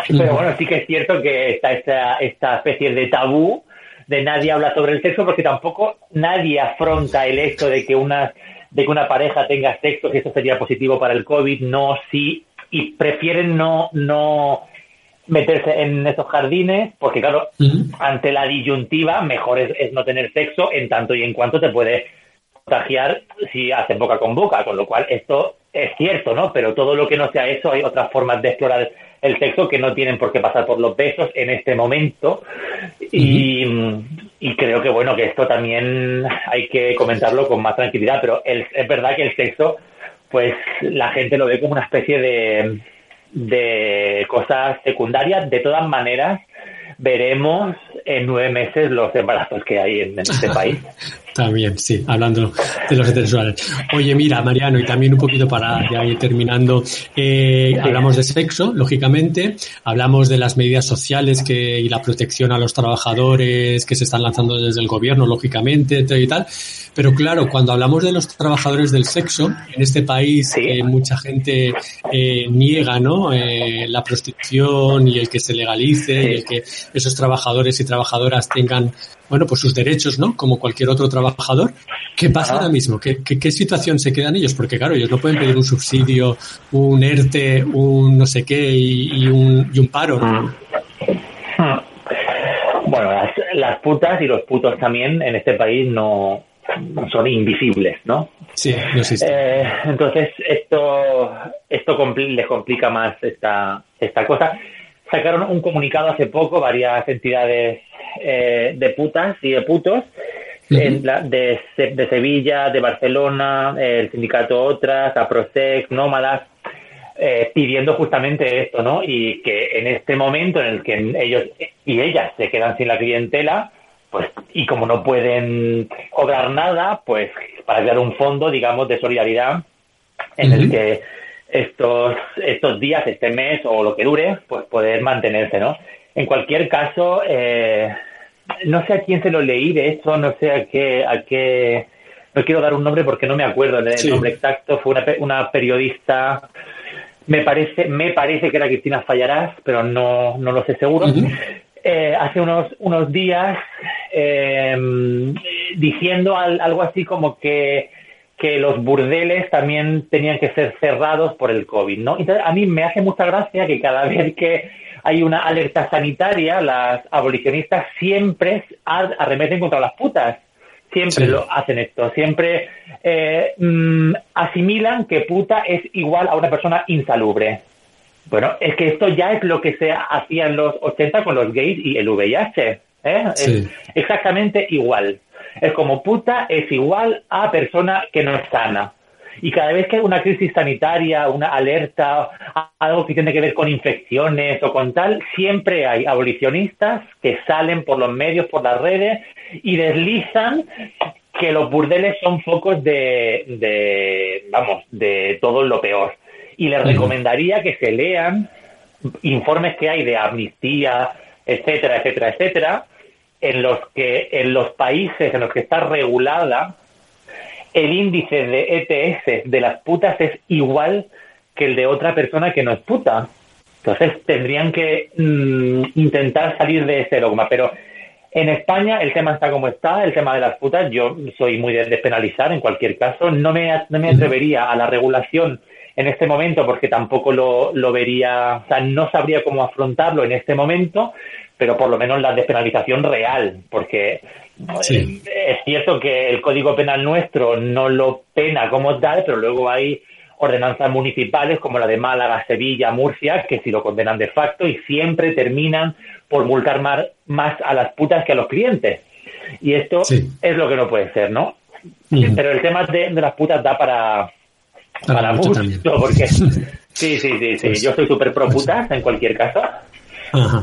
Pero bueno, sí que es cierto que está esta, esta especie de tabú de nadie habla sobre el sexo porque tampoco nadie afronta el hecho de que una de que una pareja tenga sexo, que eso sería positivo para el COVID, no, sí, y prefieren no, no meterse en esos jardines, porque claro, ante la disyuntiva, mejor es, no tener sexo en tanto y en cuanto te puede contagiar si hacen boca con boca, con lo cual esto es cierto, ¿no? Pero todo lo que no sea eso, hay otras formas de explorar el sexo que no tienen por qué pasar por los besos en este momento. Y, creo que, bueno, que esto también hay que comentarlo con más tranquilidad, pero es verdad que el sexo, pues la gente lo ve como una especie de, de cosas secundarias. De todas maneras, veremos en nueve meses los embarazos que hay en, este país. [LAUGHS] También, sí, hablando de los heterosexuales. Oye, mira, Mariano, y también un poquito para ya ir terminando, eh, hablamos de sexo, lógicamente, hablamos de las medidas sociales que, y la protección a los trabajadores que se están lanzando desde el gobierno, lógicamente, y tal. Pero claro, cuando hablamos de los trabajadores del sexo, en este país eh, mucha gente eh, niega ¿no? Eh, la prostitución y el que se legalice y el que esos trabajadores y trabajadoras tengan bueno, pues sus derechos, ¿no? Como cualquier otro trabajador. ¿Qué pasa ahora mismo? ¿Qué, ¿Qué, situación se quedan ellos? Porque claro, ellos no pueden pedir un subsidio, un ERTE, un no sé qué y, un, y un paro. Mm. Bueno, las, las putas y los putos también en este país no, son invisibles, ¿no? Sí, no eh, entonces, esto, esto les complica más esta, esta cosa. Sacaron un comunicado hace poco, varias entidades eh, de putas y de putos, de, de, Sevilla, de Barcelona, el sindicato Otras, APROSEC, Nómadas, eh, pidiendo justamente esto, ¿no? Y que en este momento en el que ellos y ellas se quedan sin la clientela, pues y como no pueden cobrar nada, pues para crear un fondo, digamos, de solidaridad en el que estos estos días, este mes o lo que dure, pues poder mantenerse, ¿no? En cualquier caso, eh, no sé a quién se lo leí de esto, no sé a qué a qué no quiero dar un nombre porque no me acuerdo del nombre exacto, fue una, una periodista me parece me parece que era Cristina Fallarás, pero no no lo sé seguro. Eh, hace unos, unos días em, diciendo algo así como que, que los burdeles también tenían que ser cerrados por el COVID, ¿no? Entonces, a mí me hace mucha gracia que cada [LAUGHS] vez que hay una alerta sanitaria, las abolicionistas siempre arremeten contra las putas. Siempre lo hacen esto, siempre eh, mm, asimilan que puta es igual a una persona insalubre. Bueno, es que esto ya es lo que se hacía en los 80 con los gays y el VIH. ¿eh? Es exactamente igual. Es como puta es igual a persona que no es sana. Y cada vez que hay una crisis sanitaria, una alerta, algo que tiene que ver con infecciones o con tal, siempre hay abolicionistas que salen por los medios, por las redes y deslizan que los burdeles son focos de, de vamos, de todo lo peor. Y les recomendaría que se lean informes que hay de amnistía, etcétera, etcétera, etcétera, en los que en los países en los que está regulada el índice de ETS de las putas es igual que el de otra persona que no es puta. Entonces tendrían que mm, intentar salir de ese dogma. Pero en España el tema está como está, el tema de las putas. Yo soy muy de despenalizar en cualquier caso. No me, no me atrevería a la regulación en este momento porque tampoco lo, lo vería, o sea, no sabría cómo afrontarlo en este momento, pero por lo menos la despenalización real, porque eh, es cierto que el Código Penal nuestro no lo pena como tal, pero luego hay ordenanzas municipales como la de Málaga, Sevilla, Murcia, que sí lo condenan de facto y siempre terminan por multar más, a las putas que a los clientes. Y esto es lo que no puede ser, ¿no? Pero el tema de las putas da para, para, mucho, porque [LAUGHS] sí, sí, sí, sí. Pues Yo soy súper pro pues putas en cualquier caso.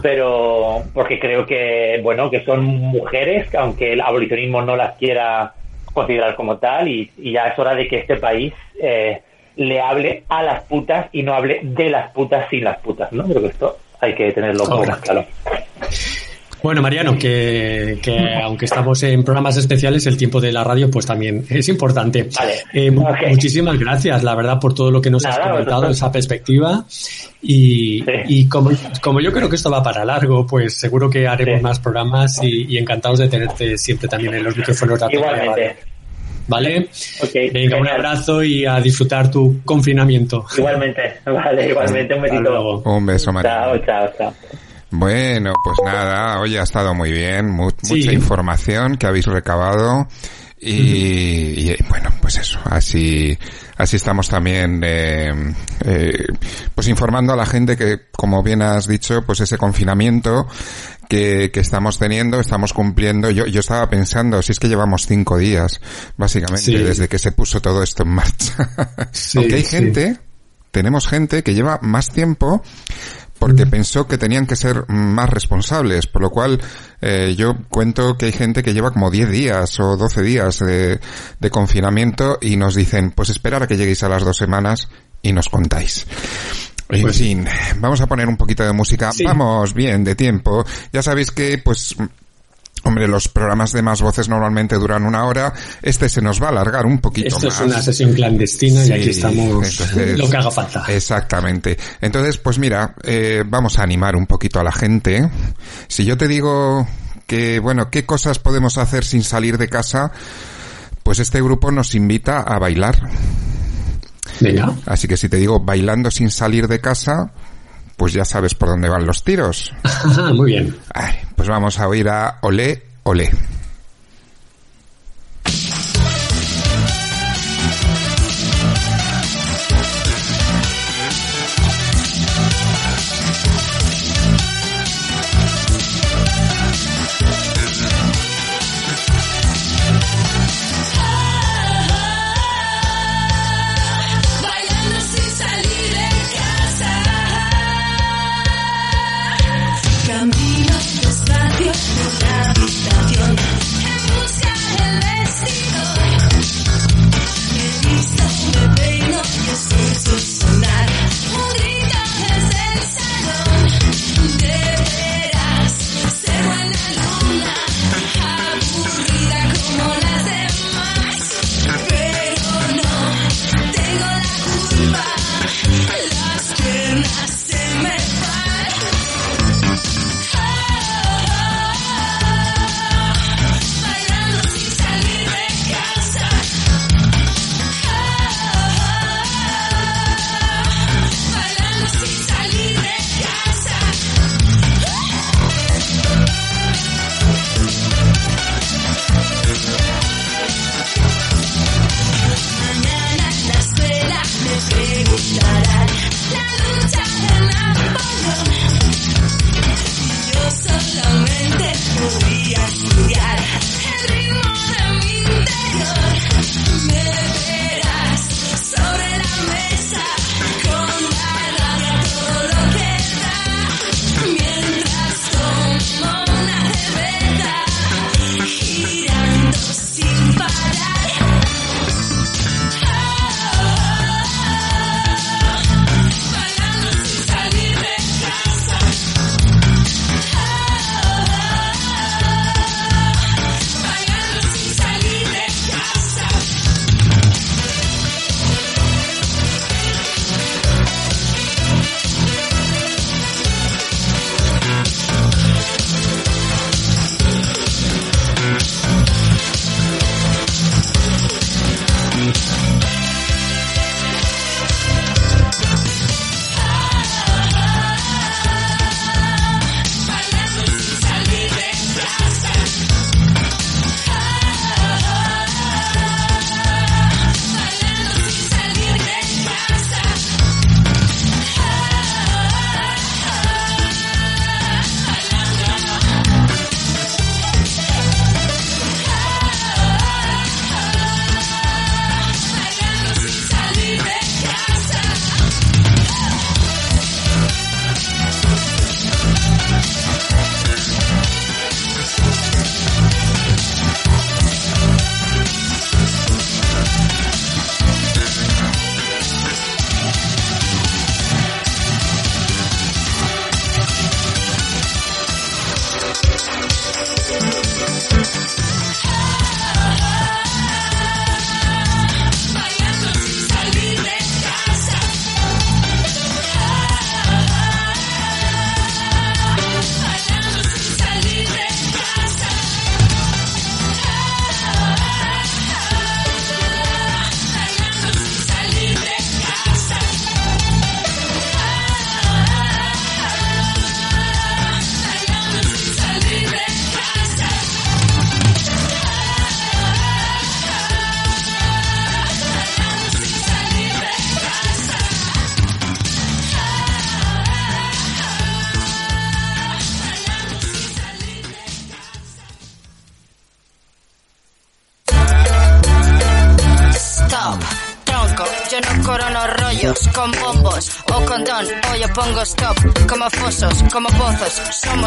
Pero porque creo que, bueno, que son mujeres, aunque el abolicionismo no las quiera considerar como tal, y, ya es hora de que este país eh, le hable a las putas y no hable de las putas sin las putas, ¿no? Creo que esto hay que tenerlo más claro. Bueno, Mariano, que, aunque estamos en programas especiales, el tiempo de la radio pues también es importante. Eh, muchísimas gracias, la verdad, por todo lo que nos has comentado, esa perspectiva. Y, como, como, yo creo que esto va para largo, pues seguro que haremos más programas y, encantados de tenerte siempre también en los micrófonos de Igualmente. ¿Vale? Venga, un abrazo y a disfrutar tu confinamiento. Igualmente, [LAUGHS] vale, igualmente, un besito. Un beso, Mariano. Chao, chao, chao. Bueno, pues nada, hoy ha estado muy bien, mucha información que habéis recabado y, bueno, pues eso, así, así estamos también, eh, eh, pues informando a la gente que, como bien has dicho, pues ese confinamiento que, que estamos teniendo, estamos cumpliendo. Yo, yo estaba pensando, si es que llevamos cinco días, básicamente, desde que se puso todo esto en marcha. Aunque hay gente, tenemos gente que lleva más tiempo, porque pensó que tenían que ser más responsables, por lo cual eh, yo cuento que hay gente que lleva como 10 días o 12 días de, de confinamiento y nos dicen, pues esperar a que lleguéis a las dos semanas y nos contáis. En pues fin, vamos a poner un poquito de música. Vamos bien de tiempo. Ya sabéis que, pues, Hombre, los programas de más voces normalmente duran una hora. Este se nos va a alargar un poquito Esto más. Esto es una sesión clandestina y aquí estamos lo que haga falta. Exactamente. Entonces, pues mira, eh, vamos a animar un poquito a la gente. Si yo te digo que, bueno, ¿qué cosas podemos hacer sin salir de casa? Pues este grupo nos invita a bailar. Venga. Así que si te digo bailando sin salir de casa, pues ya sabes por dónde van los tiros. [LAUGHS] Muy bien. Ay, pues vamos a oír a Olé, Olé.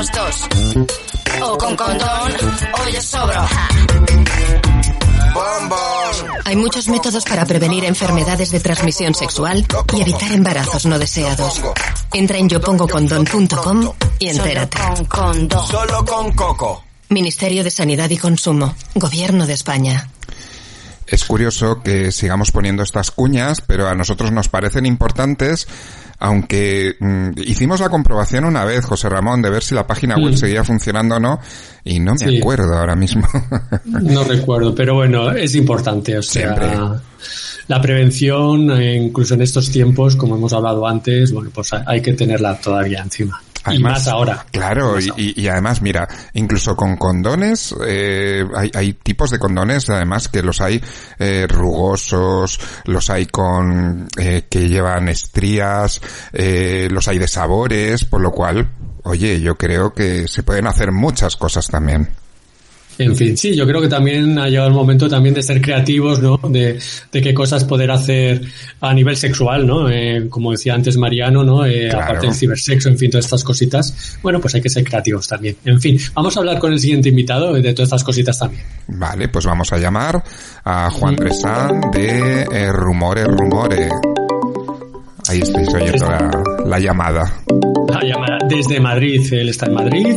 Somos dos. O con condón, o yo sobro. Hay muchos métodos para prevenir enfermedades de transmisión sexual y evitar embarazos no deseados. Entra en yopongocondón.com y entérate. Solo con coco. Ministerio de Sanidad y Consumo. Gobierno de España. Es curioso que sigamos poniendo estas cuñas, pero a nosotros nos parecen importantes aunque mm, hicimos la comprobación una vez, José Ramón, de ver si la página web seguía funcionando o no, y no me acuerdo ahora mismo. [LAUGHS] no recuerdo, pero bueno, es importante, o sea, la prevención, eh, incluso en estos tiempos, como hemos hablado antes, bueno, pues hay que tenerla todavía encima y más ahora. Claro, y, además, mira, incluso con condones, eh, hay, hay, tipos de condones, además, que los hay eh, rugosos, los hay con eh, que llevan estrías, eh, los hay de sabores, por lo cual, oye, yo creo que se pueden hacer muchas cosas también. En fin, sí, yo creo que también ha llegado el momento también de ser creativos, ¿no? De, qué cosas poder hacer a nivel sexual, ¿no? Eh, como decía antes Mariano, ¿no? Eh, aparte del cibersexo, en fin, todas estas cositas. Bueno, pues hay que ser creativos también. En fin, vamos a hablar con el siguiente invitado de todas estas cositas también. Vale, pues vamos a llamar a Juan Resán de eh, Rumores Rumores. Ahí estáis oyendo la, la llamada desde Madrid. Él está en Madrid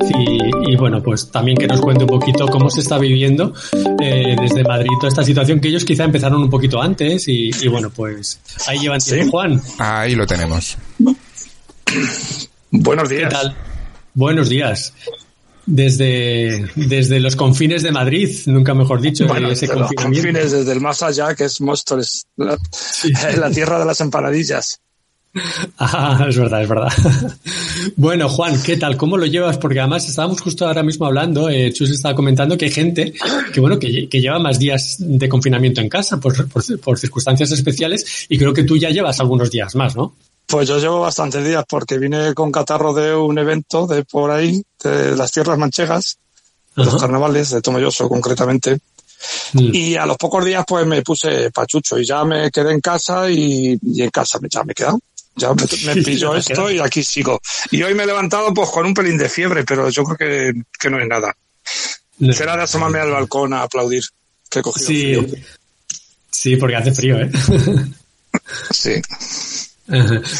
y, bueno, pues también que nos cuente un poquito cómo se está viviendo eh, desde Madrid toda esta situación que ellos quizá empezaron un poquito antes y, bueno, pues ahí llevan tiempo, Juan. Ahí lo tenemos. Buenos días. ¿Qué tal? Buenos días. Desde, desde los confines de Madrid, nunca mejor dicho, bueno, ese desde los confines, desde el más allá, que es Móstoles, la, [LAUGHS] la tierra de las empanadillas. [LAUGHS] Ah, es verdad, es verdad. [LAUGHS] bueno, Juan, ¿qué tal? ¿Cómo lo llevas? Porque además estábamos justo ahora mismo hablando, eh, Chus estaba comentando que hay gente que, bueno, que, lleva más días de confinamiento en casa por, por, circunstancias especiales y creo que tú ya llevas algunos días más, ¿no? Pues yo llevo bastantes días porque vine con catarro de un evento de por ahí, de las tierras manchegas, de los carnavales, de Tomelloso concretamente. Mm. Y a los pocos días pues me puse pachucho y ya me quedé en casa y, y en casa ya me he quedado. Ya me, [LAUGHS] me esto y aquí sigo. Y hoy me he levantado pues con un pelín de fiebre, pero yo creo que, que no es nada. Será de asomarme al balcón a aplaudir que he cogido sí. Sí, porque hace frío, ¿eh? [LAUGHS] sí.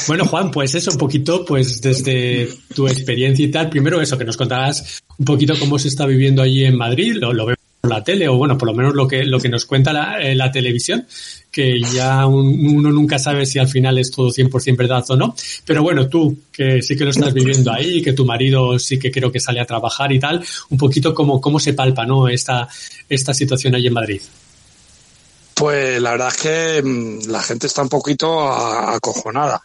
Bueno, Juan, pues eso, un poquito, pues desde tu experiencia y tal, primero eso, que nos contarás un poquito cómo se está viviendo allí en Madrid, lo, lo la tele, o bueno, por lo menos lo que, lo que nos cuenta la, eh, la televisión, que ya uno nunca sabe si al final es todo 100% verdad o no. Pero bueno, tú, que sí que lo estás viviendo ahí, que tu marido sí que creo que sale a trabajar y tal, un poquito cómo, cómo se palpa, ¿no? Esta, esta situación allí en Madrid. Pues la verdad es que mm, la gente está un poquito acojonada.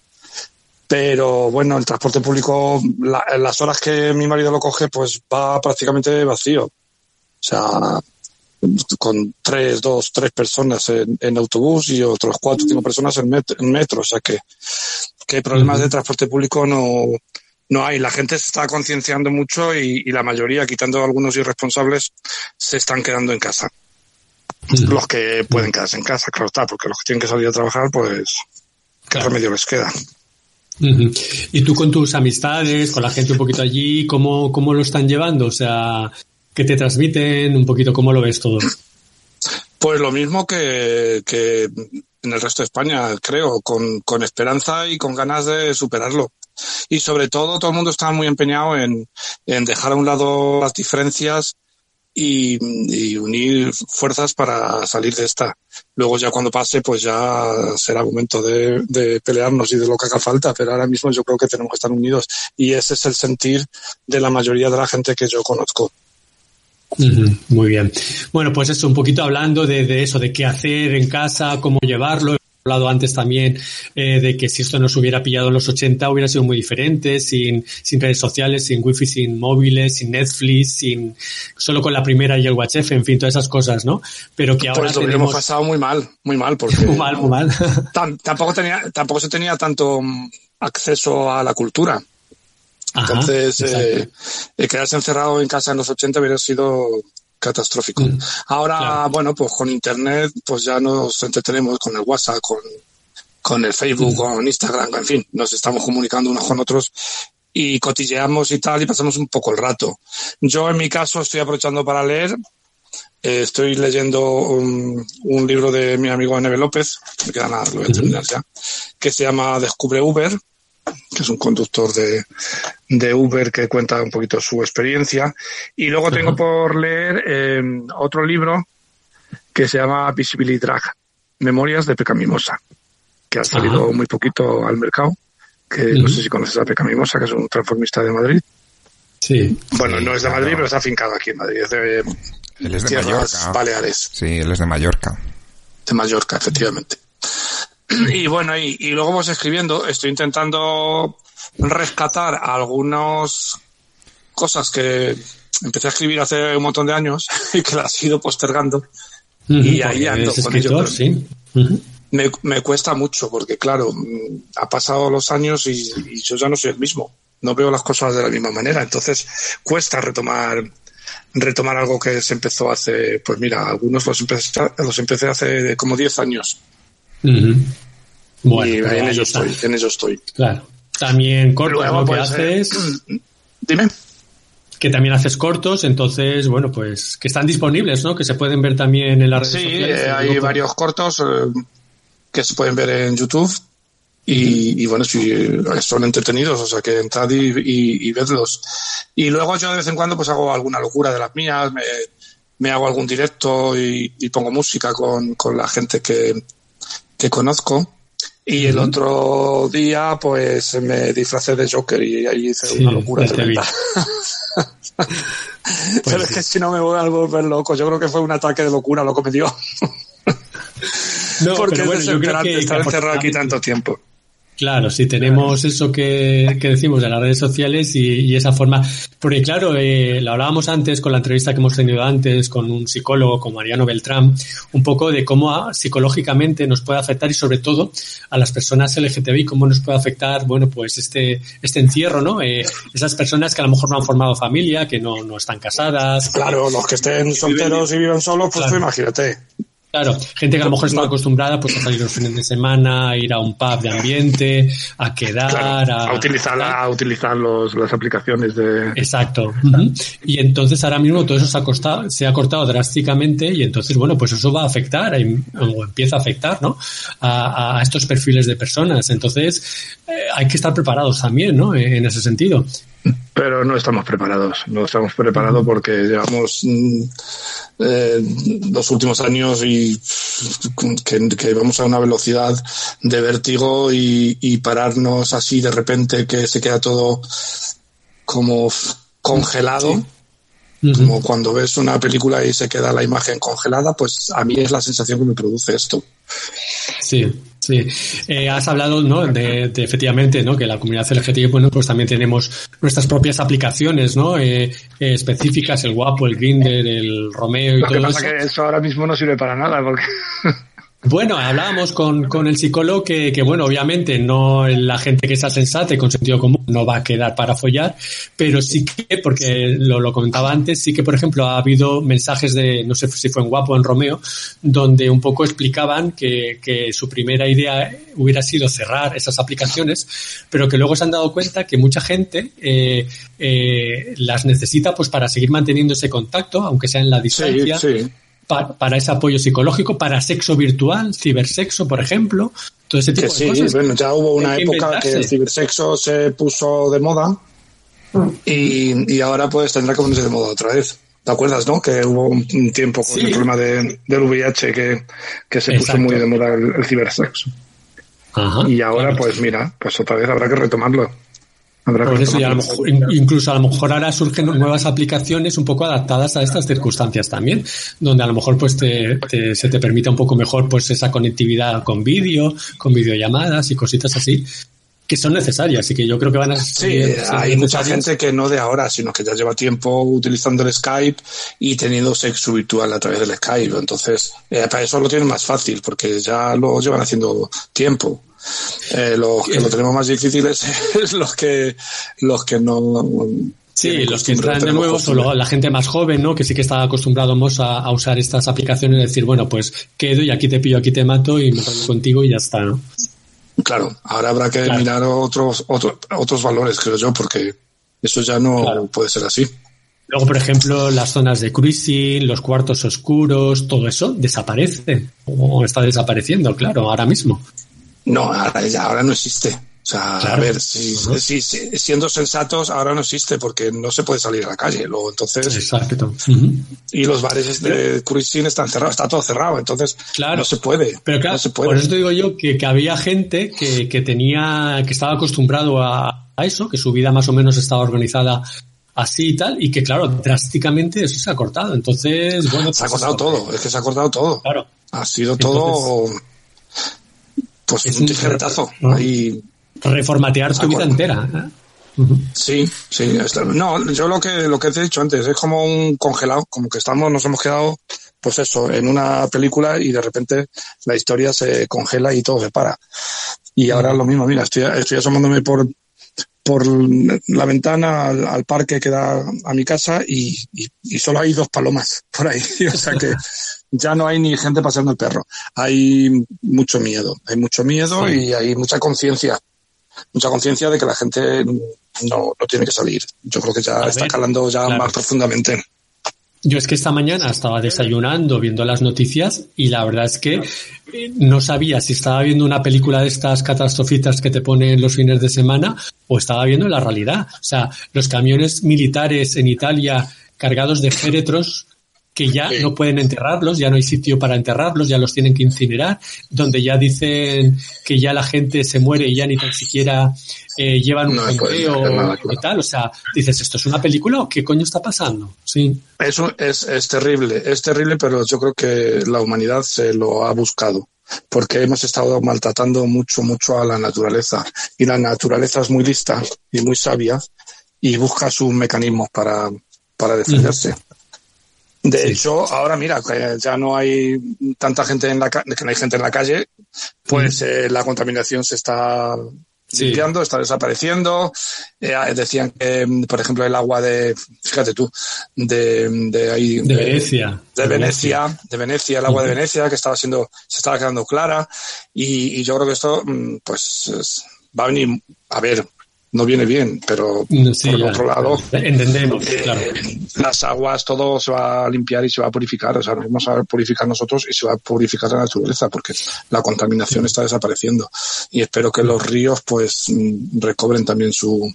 Pero bueno, el transporte público, en las horas que mi marido lo coge, pues va prácticamente vacío. O sea, con tres, dos, tres personas en, autobús y otros cuatro, cinco personas en metro. o sea que, que problemas de transporte público no, no hay. La gente se está concienciando mucho y, la mayoría, quitando algunos irresponsables, se están quedando en casa. Los que pueden quedarse en casa, claro está, porque los que tienen que salir a trabajar, pues, ¿qué remedio les queda? Y tú con tus amistades, con la gente un poquito allí, ¿cómo, cómo lo están llevando? O sea, que te transmiten? Un poquito, ¿cómo lo ves todo? Pues lo mismo que, en el resto de España, creo, con, esperanza y con ganas de superarlo. Y sobre todo, todo el mundo está muy empeñado en, en dejar a un lado las diferencias y, y, unir fuerzas para salir de esta. Luego ya cuando pase, pues ya será momento de, de, pelearnos y de lo que haga falta, pero ahora mismo yo creo que tenemos que estar unidos y ese es el sentir de la mayoría de la gente que yo conozco. Muy bien. Bueno, pues eso, un poquito hablando de, eso, de qué hacer en casa, cómo llevarlo. He hablado antes también eh, de que si esto nos hubiera pillado en los 80 hubiera sido muy diferente, sin, sin redes sociales, sin wifi, sin móviles, sin Netflix, sin solo con la primera y el WhatsApp, en fin, todas esas cosas, ¿no? Pero que ahora pues lo tenemos... pasado muy mal, muy mal, porque [LAUGHS] muy mal, muy mal. tampoco tenía, tampoco se tenía tanto mm, acceso a la cultura. Entonces, eh, quedarse encerrado en casa en los 80 hubiera sido catastrófico. Mm, Ahora, bueno, pues con Internet, pues ya nos entretenemos con el WhatsApp, con, con el Facebook, con Instagram, en fin, nos estamos comunicando unos con otros y cotilleamos y tal y pasamos un poco el rato. Yo en mi caso estoy aprovechando para leer. Eh, estoy leyendo un, libro de mi amigo Neve López, me queda nada, lo voy a terminar ya, que se llama Descubre Uber, que es un conductor de, de Uber que cuenta un poquito su experiencia. Y luego tengo por leer eh, otro libro que se llama Visibility Drag, Memorias de Pecamimosa, que ha salido muy poquito al mercado que no sé si conoces a Peca Mimosa, que es un transformista de Madrid. Sí. Bueno, no es de Madrid, pero está afincado aquí en Madrid. Es de, él es de Mallorca. Baleares. Sí, él es de Mallorca. De Mallorca, efectivamente. [CLEARS THROAT] Y bueno, y, y luego vamos escribiendo, estoy intentando rescatar algunas cosas que empecé a escribir hace un montón de años [LAUGHS] y que las he ido postergando. y ahí ando con ello. Sí me, me, cuesta mucho porque, claro, ha pasado los años y, yo ya no soy el mismo. No veo las cosas de la misma manera. Entonces, cuesta retomar retomar algo que se empezó hace, pues mira, algunos los empecé, los empecé hace como 10 años. Bueno, y en ello estoy, en ello estoy. Claro. También cortos lo que pues, eh, haces. [CLEARS THROAT] dime. Que también haces cortos, entonces, bueno, pues que están disponibles, ¿no? Que se pueden ver también en las redes sí, sociales. Sí, hay varios cortos. Eh, que se pueden ver en YouTube. Y, bueno, si son entretenidos, o sea que entrad y, y, vedlos. Y luego yo de vez en cuando pues hago alguna locura de las mías, me, hago algún directo y, pongo música con, con la gente que, que conozco. Y el otro día, pues me disfracé de Joker y ahí hice una locura tremenda. [LAUGHS] Pero es que si no me voy a volver loco, yo creo que fue un ataque de locura lo que me dio. No, [LAUGHS] Porque bueno, creo que, estar encerrado aquí tanto tiempo. Claro, si tenemos eso que, que, decimos de las redes sociales y, esa forma, porque claro, eh, lo hablábamos antes con la entrevista que hemos tenido antes con un psicólogo, con Mariano Beltrán, un poco de cómo psicológicamente nos puede afectar y sobre todo a las personas LGTBI, cómo nos puede afectar, bueno, pues este, este encierro, ¿no? Eh, esas personas que a lo mejor no han formado familia, que no, no están casadas. Claro, los que estén solteros y viven solos, pues imagínate. Claro, gente que a lo mejor está acostumbrada pues a salir los fines de semana, a ir a un pub de ambiente, a quedar, a, utilizar, a utilizar los, las aplicaciones de. Exacto. Y entonces ahora mismo todo eso se ha, costado, se ha cortado drásticamente y entonces bueno pues eso va a afectar o empieza a afectar, ¿no? A, a estos perfiles de personas. Entonces eh, hay que estar preparados también, ¿no? En ese sentido. Pero no estamos preparados, no estamos preparados porque llevamos mm, eh, los últimos años y que, vamos a una velocidad de vértigo y, pararnos así de repente que se queda todo como congelado. Como cuando ves una película y se queda la imagen congelada, pues a mí es la sensación que me produce esto. Sí, Sí, eh, has hablado, ¿no? De, efectivamente, ¿no? Que la comunidad LGTBI, bueno, pues también tenemos nuestras propias aplicaciones, ¿no? Eh, eh, específicas, el Guapo, el Grinder, el Romeo y Lo todo que pasa eso. que eso ahora mismo no sirve para nada porque Bueno, hablábamos con, con el psicólogo que, que, bueno, obviamente no la gente que sea sensata y con sentido común no va a quedar para follar, pero sí que, porque lo, lo comentaba antes, sí que, por ejemplo, ha habido mensajes de, no sé si fue en Guapo o en Romeo, donde un poco explicaban que, que su primera idea hubiera sido cerrar esas aplicaciones, pero que luego se han dado cuenta que mucha gente eh, eh, las necesita pues para seguir manteniendo ese contacto, aunque sea en la distancia. Sí, sí para, ese apoyo psicológico, para sexo virtual, cibersexo, por ejemplo, todo ese tipo de sí, cosas. Bueno, ya hubo una época que el cibersexo se puso de moda y, y ahora pues tendrá que ponerse de moda otra vez. ¿Te acuerdas, no? Que hubo un tiempo con el problema de, del VIH que, que se puso muy de moda el, cibersexo. y ahora, pues mira, pues otra vez habrá que retomarlo incluso a lo mejor ahora surgen nuevas aplicaciones un poco adaptadas a estas circunstancias también, donde a lo mejor pues te, se te permite un poco mejor pues esa conectividad con vídeo, con videollamadas y cositas así que son necesarias y que yo creo que van a Sí, hay mucha gente que no de ahora, sino que ya lleva tiempo utilizando el Skype y teniendo sexo virtual a través del Skype. Entonces, eh, para eso lo tienen más fácil, porque ya lo llevan haciendo tiempo. Eh, los que lo tenemos más difíciles [LAUGHS] es los que los que no Sí, los que entran de nuevo solo la gente más joven, ¿no? Que sí que está acostumbrado a, a, usar estas aplicaciones y decir, bueno, pues quedo y aquí te pillo, aquí te mato y me pongo contigo y ya está, ¿no? Claro, ahora habrá que mirar otros, otros, otros valores, creo yo, porque eso ya no puede ser así. Luego, por ejemplo, las zonas de cruising, los cuartos oscuros, todo eso desaparece o está desapareciendo, claro, ahora mismo. No, ahora, ya, ahora no existe. O sea, a ver, si, siendo sensatos, ahora no existe porque no se puede salir a la calle. Luego, entonces. Exacto. Y los bares de cruising están cerrados, está todo cerrado, entonces claro. no se puede. Pero claro, no se puede. por eso te digo yo que, que había gente que, que, tenía, que estaba acostumbrado a, a eso, que su vida más o menos estaba organizada así y tal, y que claro, drásticamente eso se ha cortado. Entonces, bueno. Se ha cortado todo, es que se ha cortado todo. Claro. Ha sido todo. Pues es un tijeretazo. Ahí reformatear tu vida entera. ¿eh? Sí, sí. No, yo lo que lo que te he dicho antes es como un congelado, como que estamos, nos hemos quedado, pues eso, en una película y de repente la historia se congela y todo se para. Y ahora lo mismo, mira, estoy, estoy asomándome por por la ventana al, parque que da a mi casa y, y, solo hay dos palomas por ahí. [LAUGHS] o sea que ya no hay ni gente paseando el perro. Hay mucho miedo, hay mucho miedo y hay mucha conciencia mucha conciencia de que la gente no, no, tiene que salir. Yo creo que ya está calando ya más profundamente. Yo es que esta mañana estaba desayunando, viendo las noticias y la verdad es que eh, no sabía si estaba viendo una película de estas catastrofistas que te ponen los fines de semana o estaba viendo la realidad. O sea, los camiones militares en Italia cargados de féretros que ya no pueden enterrarlos, ya no hay sitio para enterrarlos, ya los tienen que incinerar, donde ya dicen que ya la gente se muere y ya ni tan siquiera eh, llevan un no y tal. O sea, dices, ¿esto es una película o qué coño está pasando? Sí. Eso es, es terrible, es terrible, pero yo creo que la humanidad se lo ha buscado porque hemos estado maltratando mucho, mucho a la naturaleza. Y la naturaleza es muy lista y muy sabia y busca sus mecanismos para, para defenderse. De hecho, ahora mira, que ya no hay tanta gente en la calle, que no hay gente en la calle, pues eh, la contaminación se está limpiando, está desapareciendo. Eh, decían que, por ejemplo, el agua de, fíjate tú, de, de ahí. De, Venecia. De, Venecia, de Venecia, el agua de Venecia, que estaba siendo, se estaba quedando clara. Y, y yo creo que esto, mm, pues, va a venir, a ver, no viene bien, pero por otro lado, entendemos, eh, claro. las aguas, todo se va a limpiar y se va a purificar, o sea, nos vamos a purificar nosotros y se va a purificar la naturaleza porque la contaminación está desapareciendo y espero que los ríos pues mm, recobren también su,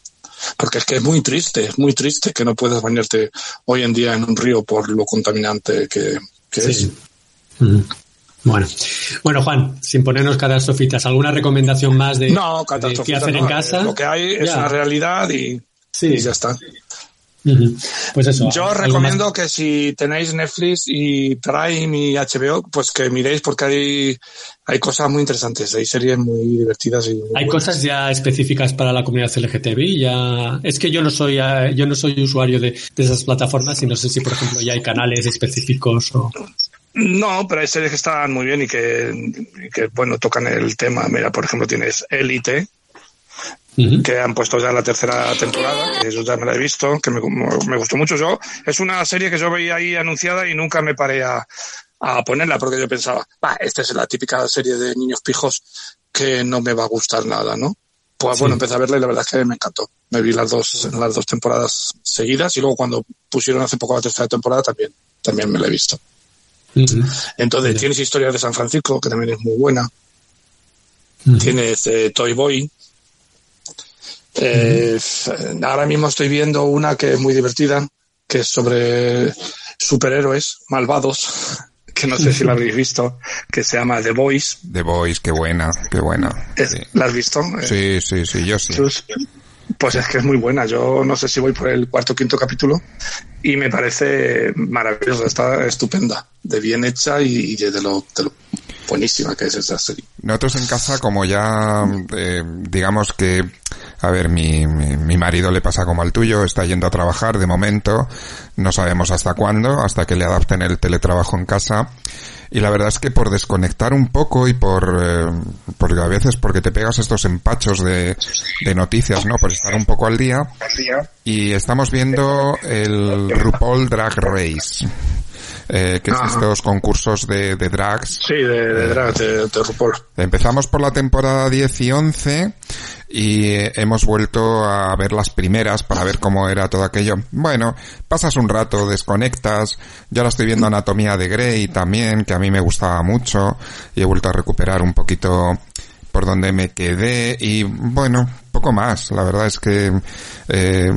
porque es que es muy triste, es muy triste que no puedas bañarte hoy en día en un río por lo contaminante que, es. Bueno, bueno Juan, sin ponernos catastrofitas, ¿alguna recomendación más de, no, qué hacer en casa? Lo que hay es una realidad y, ya está. Pues eso. Yo recomiendo que si tenéis Netflix y Prime y HBO, pues que miréis porque hay, hay cosas muy interesantes, hay series muy divertidas y hay cosas ya específicas para la comunidad LGTBI. Ya es que yo no soy yo no soy usuario de, de esas plataformas y no sé si por ejemplo ya hay canales específicos o no, pero hay series que están muy bien y que, bueno, tocan el tema. Mira, por ejemplo, tienes Elite, que han puesto ya la tercera temporada, que eso ya me la he visto, que me, gustó mucho. Yo, es una serie que yo veía ahí anunciada y nunca me paré a, ponerla porque yo pensaba, va, esta es la típica serie de niños pijos que no me va a gustar nada, ¿no? Pues bueno, empecé a verla y la verdad es que me encantó. Me vi las dos, las dos temporadas seguidas y luego cuando pusieron hace poco la tercera temporada también, también me la he visto. Entonces tienes historias de San Francisco, que también es muy buena. Tienes eh, Toy Boy. Eh, ahora mismo estoy viendo una que es muy divertida, que es sobre superhéroes malvados, [LAUGHS] que no sé si la habéis visto, que se llama The Boys. The Boys, qué buena, qué buena. ¿La has visto? Sí, sí, sí, yo sí. Pues es que es muy buena. Yo no sé si voy por el cuarto o quinto capítulo y me parece maravillosa, está estupenda, de bien hecha y, de, lo, buenísima que es esa serie. Nosotros en casa, como ya, eh, digamos que, a ver, mi, mi, marido le pasa como al tuyo, está yendo a trabajar de momento, no sabemos hasta cuándo, hasta que le adapten el teletrabajo en casa y la verdad es que por desconectar un poco y por, eh, porque a veces porque te pegas estos empachos de, de noticias, ¿no? Por estar un poco al día. Y estamos viendo el RuPaul Drag Race. Eh, que es estos concursos de, de drags. Sí, de, de drag, de, de RuPaul. Empezamos por la temporada 10 y 11 y eh, hemos vuelto a ver las primeras para ver cómo era todo aquello. Bueno, pasas un rato, desconectas. Yo ahora estoy viendo Anatomía de Grey también, que a mí me gustaba mucho y he vuelto a recuperar un poquito por donde me quedé y bueno, poco más. La verdad es que eh,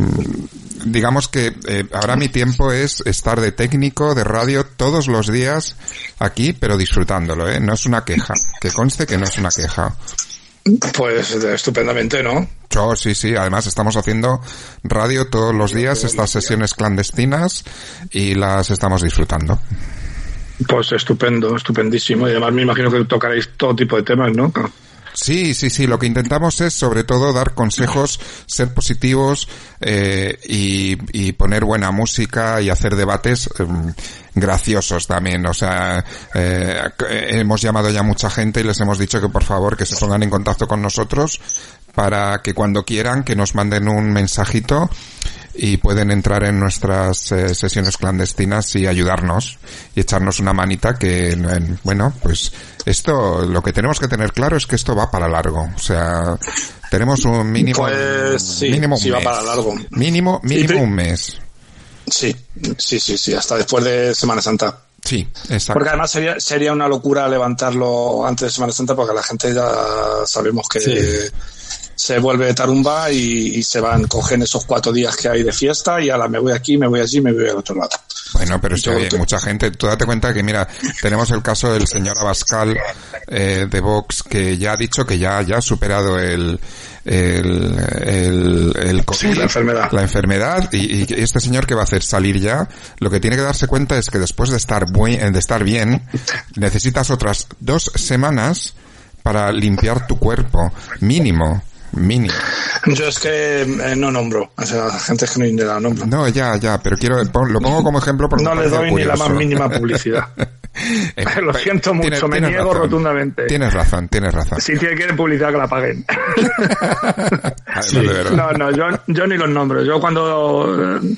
digamos que eh, ahora mi tiempo es estar de técnico de radio todos los días aquí, pero disfrutándolo, ¿eh? No es una queja. Que conste que no es una queja. Pues estupendamente, ¿no? Yo, sí, sí. Además estamos haciendo radio todos los días, estas sesiones clandestinas, y las estamos disfrutando. Pues estupendo, estupendísimo. Y además me imagino que tocaréis todo tipo de temas, ¿no? Sí, sí, sí. Lo que intentamos es, sobre todo, dar consejos, ser positivos eh, y, y, poner buena música y hacer debates eh, graciosos también. O sea, eh, hemos llamado ya mucha gente y les hemos dicho que por favor que se pongan en contacto con nosotros para que cuando quieran que nos manden un mensajito y pueden entrar en nuestras eh, sesiones clandestinas y ayudarnos y echarnos una manita que, bueno, pues esto, lo que tenemos que tener claro es que esto va para largo. O sea, tenemos un mínimo, pues, sí, mínimo sí va para largo. Mínimo, mínimo un mes. Sí, sí, sí, sí, hasta después de Semana Santa. Sí, exacto. Porque además sería, sería una locura levantarlo antes de Semana Santa porque la gente ya sabemos que sí. Se vuelve tarumba y, y, se van, cogen esos cuatro días que hay de fiesta y ahora me voy aquí, me voy allí, me voy al otro lado. Bueno, pero sí, hay mucha gente. Tú date cuenta que, mira, tenemos el caso del señor Abascal eh, de Vox que ya ha dicho que ya, ya ha superado el, el, el, el COVID, sí, la enfermedad, la enfermedad y, y, este señor que va a hacer salir ya, lo que tiene que darse cuenta es que después de estar buen, de estar bien, necesitas otras dos semanas para limpiar tu cuerpo, mínimo. Mínimo. Yo es que eh, no nombro, o sea, gente que no la nombro. No, ya, ya, pero quiero, lo pongo como ejemplo porque no le doy curioso. ni la más mínima publicidad. eh, [LAUGHS] lo siento mucho, tienes, me tienes niego razón. rotundamente. Tienes razón, tienes razón. Si tiene que publicidad que la paguen. [LAUGHS] [LAUGHS] sí. No, no, yo, yo ni los nombro. Yo cuando eh,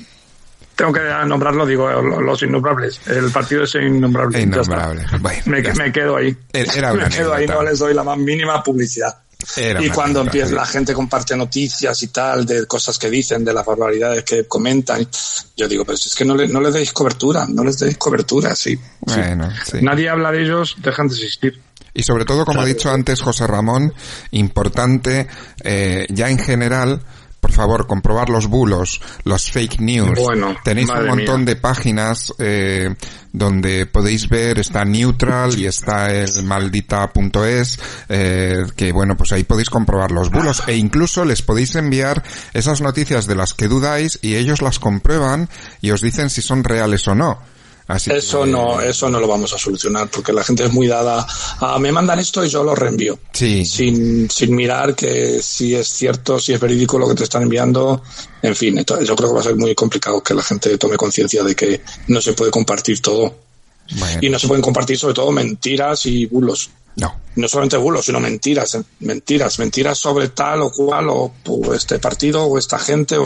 tengo que nombrarlo, digo, los innombrables. El partido es innombrable. Innombrable. Bueno, me, me, quedo ahí. Era me quedo ahí, no les doy la más mínima publicidad. Era y cuando empieza la gente comparte noticias y tal de cosas que dicen, de las barbaridades que comentan, yo digo, pues es que no, le, no les deis cobertura, no les deis cobertura, sí. Bueno, sí. Nadie habla de ellos, dejan de existir. Y sobre todo, como ha dicho antes José Ramón, importante, eh, ya en general, por favor, comprobar los bulos, los fake news. Bueno, Tenéis un montón mía. de páginas eh, donde podéis ver, está Neutral y está el maldita.es, eh, que bueno, pues ahí podéis comprobar los bulos e incluso les podéis enviar esas noticias de las que dudáis y ellos las comprueban y os dicen si son reales o no. Así eso que, no, eso no lo vamos a solucionar porque la gente es muy dada a me mandan esto y yo lo reenvío. Sí. Sin, sin mirar que si es cierto, si es verídico lo que te están enviando. En fin, entonces yo creo que va a ser muy complicado que la gente tome conciencia de que no se puede compartir todo. Bueno. Y no se pueden compartir sobre todo mentiras y bulos. No. No solamente bulos, sino mentiras, mentiras, mentiras sobre tal o cual, o, este partido, o esta gente, o,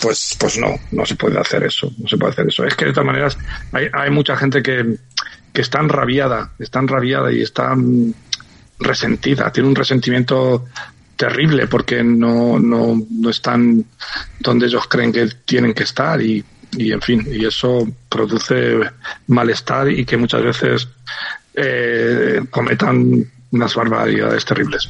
pues, pues no, no se puede hacer eso, no se puede hacer eso. Es que de todas maneras hay, hay mucha gente que, que está enrabiada, está enrabiada y está resentida, tiene un resentimiento terrible porque no, no, no están donde ellos creen que tienen que estar y, y en fin, y eso produce malestar y que muchas veces eh, cometan unas barbaridades terribles.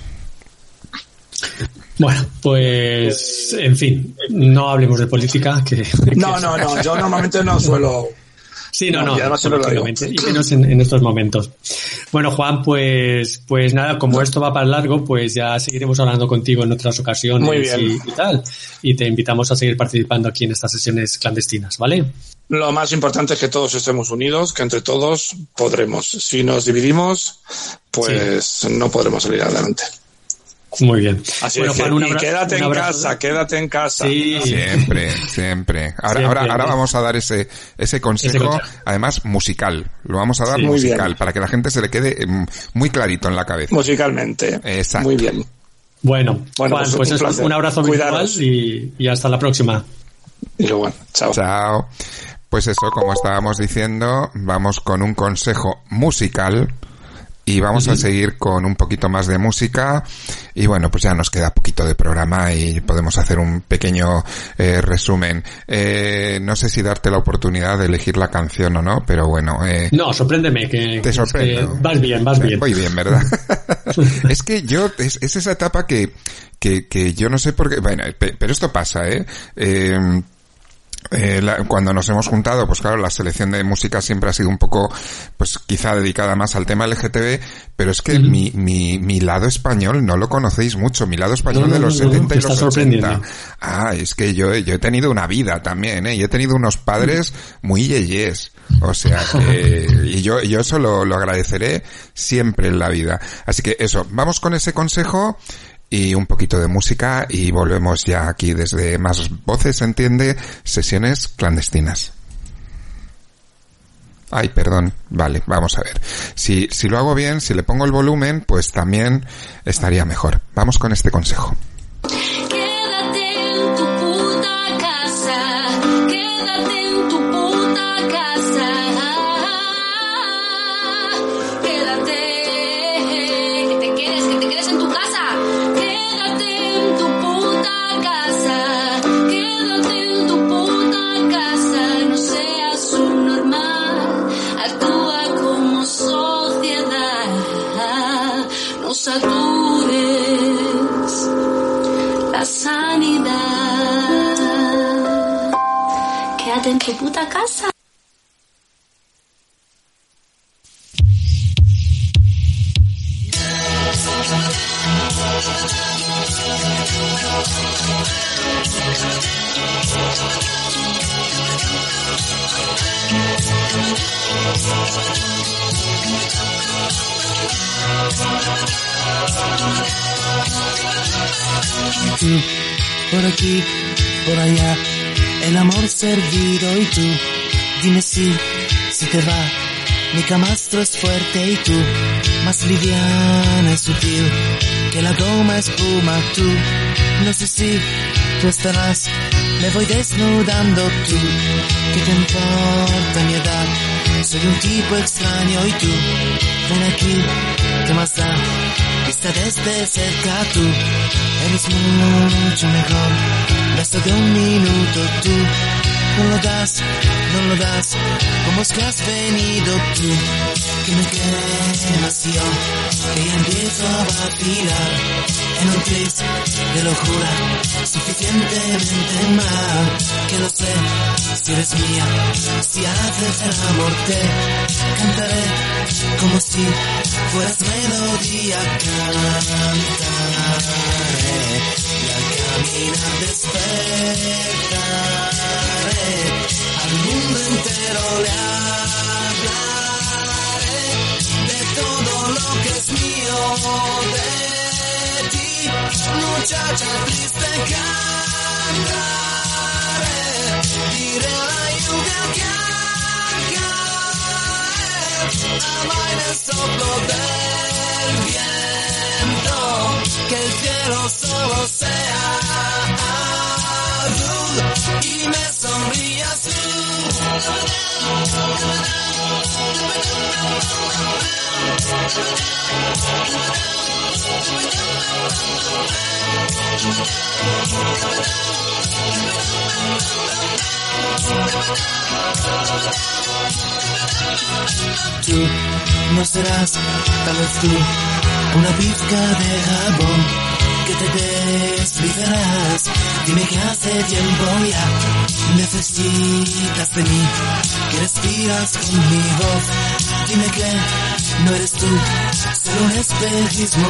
Bueno, pues, en fin, no hablemos de política. Que, que no, no, no, yo normalmente no suelo. Sí, no, no, no y menos en, en, estos momentos. Bueno, Juan, pues, pues nada, como esto va para largo, pues ya seguiremos hablando contigo en otras ocasiones Muy bien. Y, y tal. Y te invitamos a seguir participando aquí en estas sesiones clandestinas, ¿vale? Lo más importante es que todos estemos unidos, que entre todos podremos. Si nos dividimos, pues sí. no podremos salir adelante. Muy bien. Así bueno, es que, Juan, y quédate en casa, quédate en casa. Sí. Siempre, siempre. Ahora, Siempre, ahora, ahora vamos a dar ese, ese consejo, Ese además musical. Lo vamos a dar Sí. Muy musical, para que la gente se le quede eh, muy clarito en la cabeza. Musicalmente. Exacto. Muy bien. Bueno, Bueno, Juan, pues pues, un un abrazo virtual y, y hasta la próxima. Y lo bueno. Chao. Chao. Pues eso, como estábamos diciendo, vamos con un consejo musical y vamos a seguir con un poquito más de música. Y bueno pues ya nos queda poquito de programa y podemos hacer un pequeño eh, resumen. Eh, no sé si darte la oportunidad de elegir la canción o no pero bueno eh, no sorpréndeme que te sorprende vas bien vas bien. Voy bien verdad [LAUGHS] [LAUGHS] es que yo es, es, esa etapa que que que yo no sé por qué bueno pero esto pasa eh, eh eh, cuando nos hemos juntado, pues claro, la selección de música siempre ha sido un poco, pues quizá dedicada más al tema LGTB, pero es que mi, mi, mi lado español no lo conocéis mucho, mi lado español de los 70 y los 80. Ah, es que yo, yo he tenido una vida también, ¿eh? Y he tenido unos padres muy yeyes. O sea que, [LAUGHS] y yo, yo eso lo, lo agradeceré siempre en la vida. Así que eso, vamos con ese consejo y un poquito de música y volvemos ya aquí desde Más Voces, entiende, sesiones clandestinas. Ay, perdón. Vale, vamos a ver. Si, si lo hago bien, si le pongo el volumen, pues también estaría mejor. Vamos con este consejo. Tu puta casa. por aquí, por allá el amor servido y tú, dime si, si te va. Mi camastro es fuerte y tú, más liviana y sutil que la goma espuma tú. No sé si tú estarás, me voy desnudando tú. ¿Qué te importa mi edad? Soy un tipo extraño y tú, ven aquí, ¿qué más da? Vista desde cerca tú, eres mucho mejor Basta de un minuto tú, no lo das, no lo das, como es que has venido tú, que me quemas yo, que empiezo a vacilar, en un tris de locura, suficientemente mal, que no sé si eres mía, si haces el amor te cantaré, como si fueras melodía, cantaré camina despertaré, al mundo entero le hablaré de todo lo que es mío de ti, muchacha triste cantaré, diré a la lluvia que amar el soplo del viento, que el cielo solo sea y me sonrías tú. Tú no serás, tal vez tú, una pizca de jabón que te deslizarás. Dime que hace tiempo ya necesitas de mí, que respiras con mi voz. Dime que no eres tú, solo un espejismo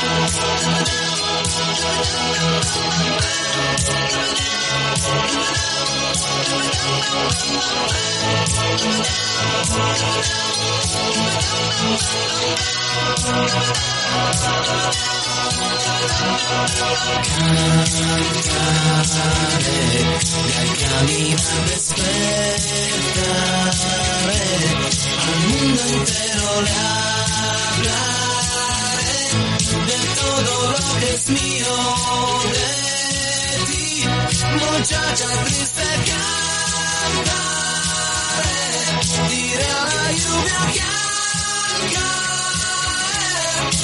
caminar despertaré, al mundo entero le hablaré todo lo que es mío, de ti, muchacha triste diré a la lluvia que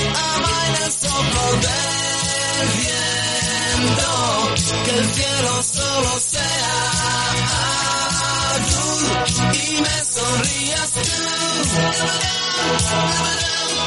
amaina el soplo viento, que el cielo solo sea azul y me sonrías Miedo,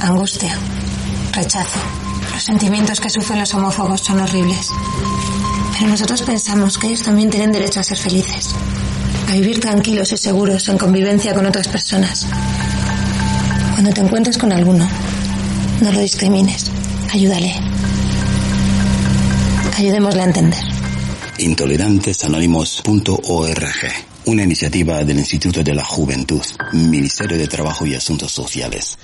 Angustia, rechazo. Los sentimientos que sufren los homófobos son horribles. Pero nosotros pensamos que ellos también tienen derecho a ser felices, a vivir tranquilos y seguros en convivencia con otras personas. Cuando te encuentres con alguno, no lo discrimines, ayúdale. Ayudémosle a entender. Intolerantesanónimos.org, una iniciativa del Instituto de la Juventud, Ministerio de Trabajo y Asuntos Sociales.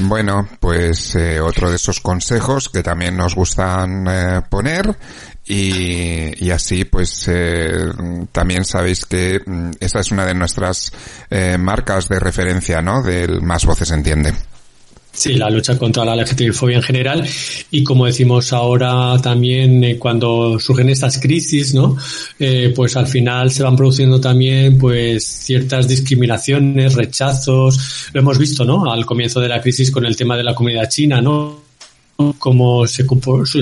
Bueno, pues eh, otro de esos consejos que también nos gustan eh, poner y, y, así pues eh, también sabéis que mm, esta es una de nuestras eh, marcas de referencia, ¿no? Del Más Voces Entiende. Sí, la lucha contra la LGTBI en general y como decimos ahora también eh, cuando surgen estas crisis, ¿no? Eh, pues al final se van produciendo también pues ciertas discriminaciones, rechazos, lo hemos visto, ¿no? Al comienzo de la crisis con el tema de la comunidad china, ¿no? Como se,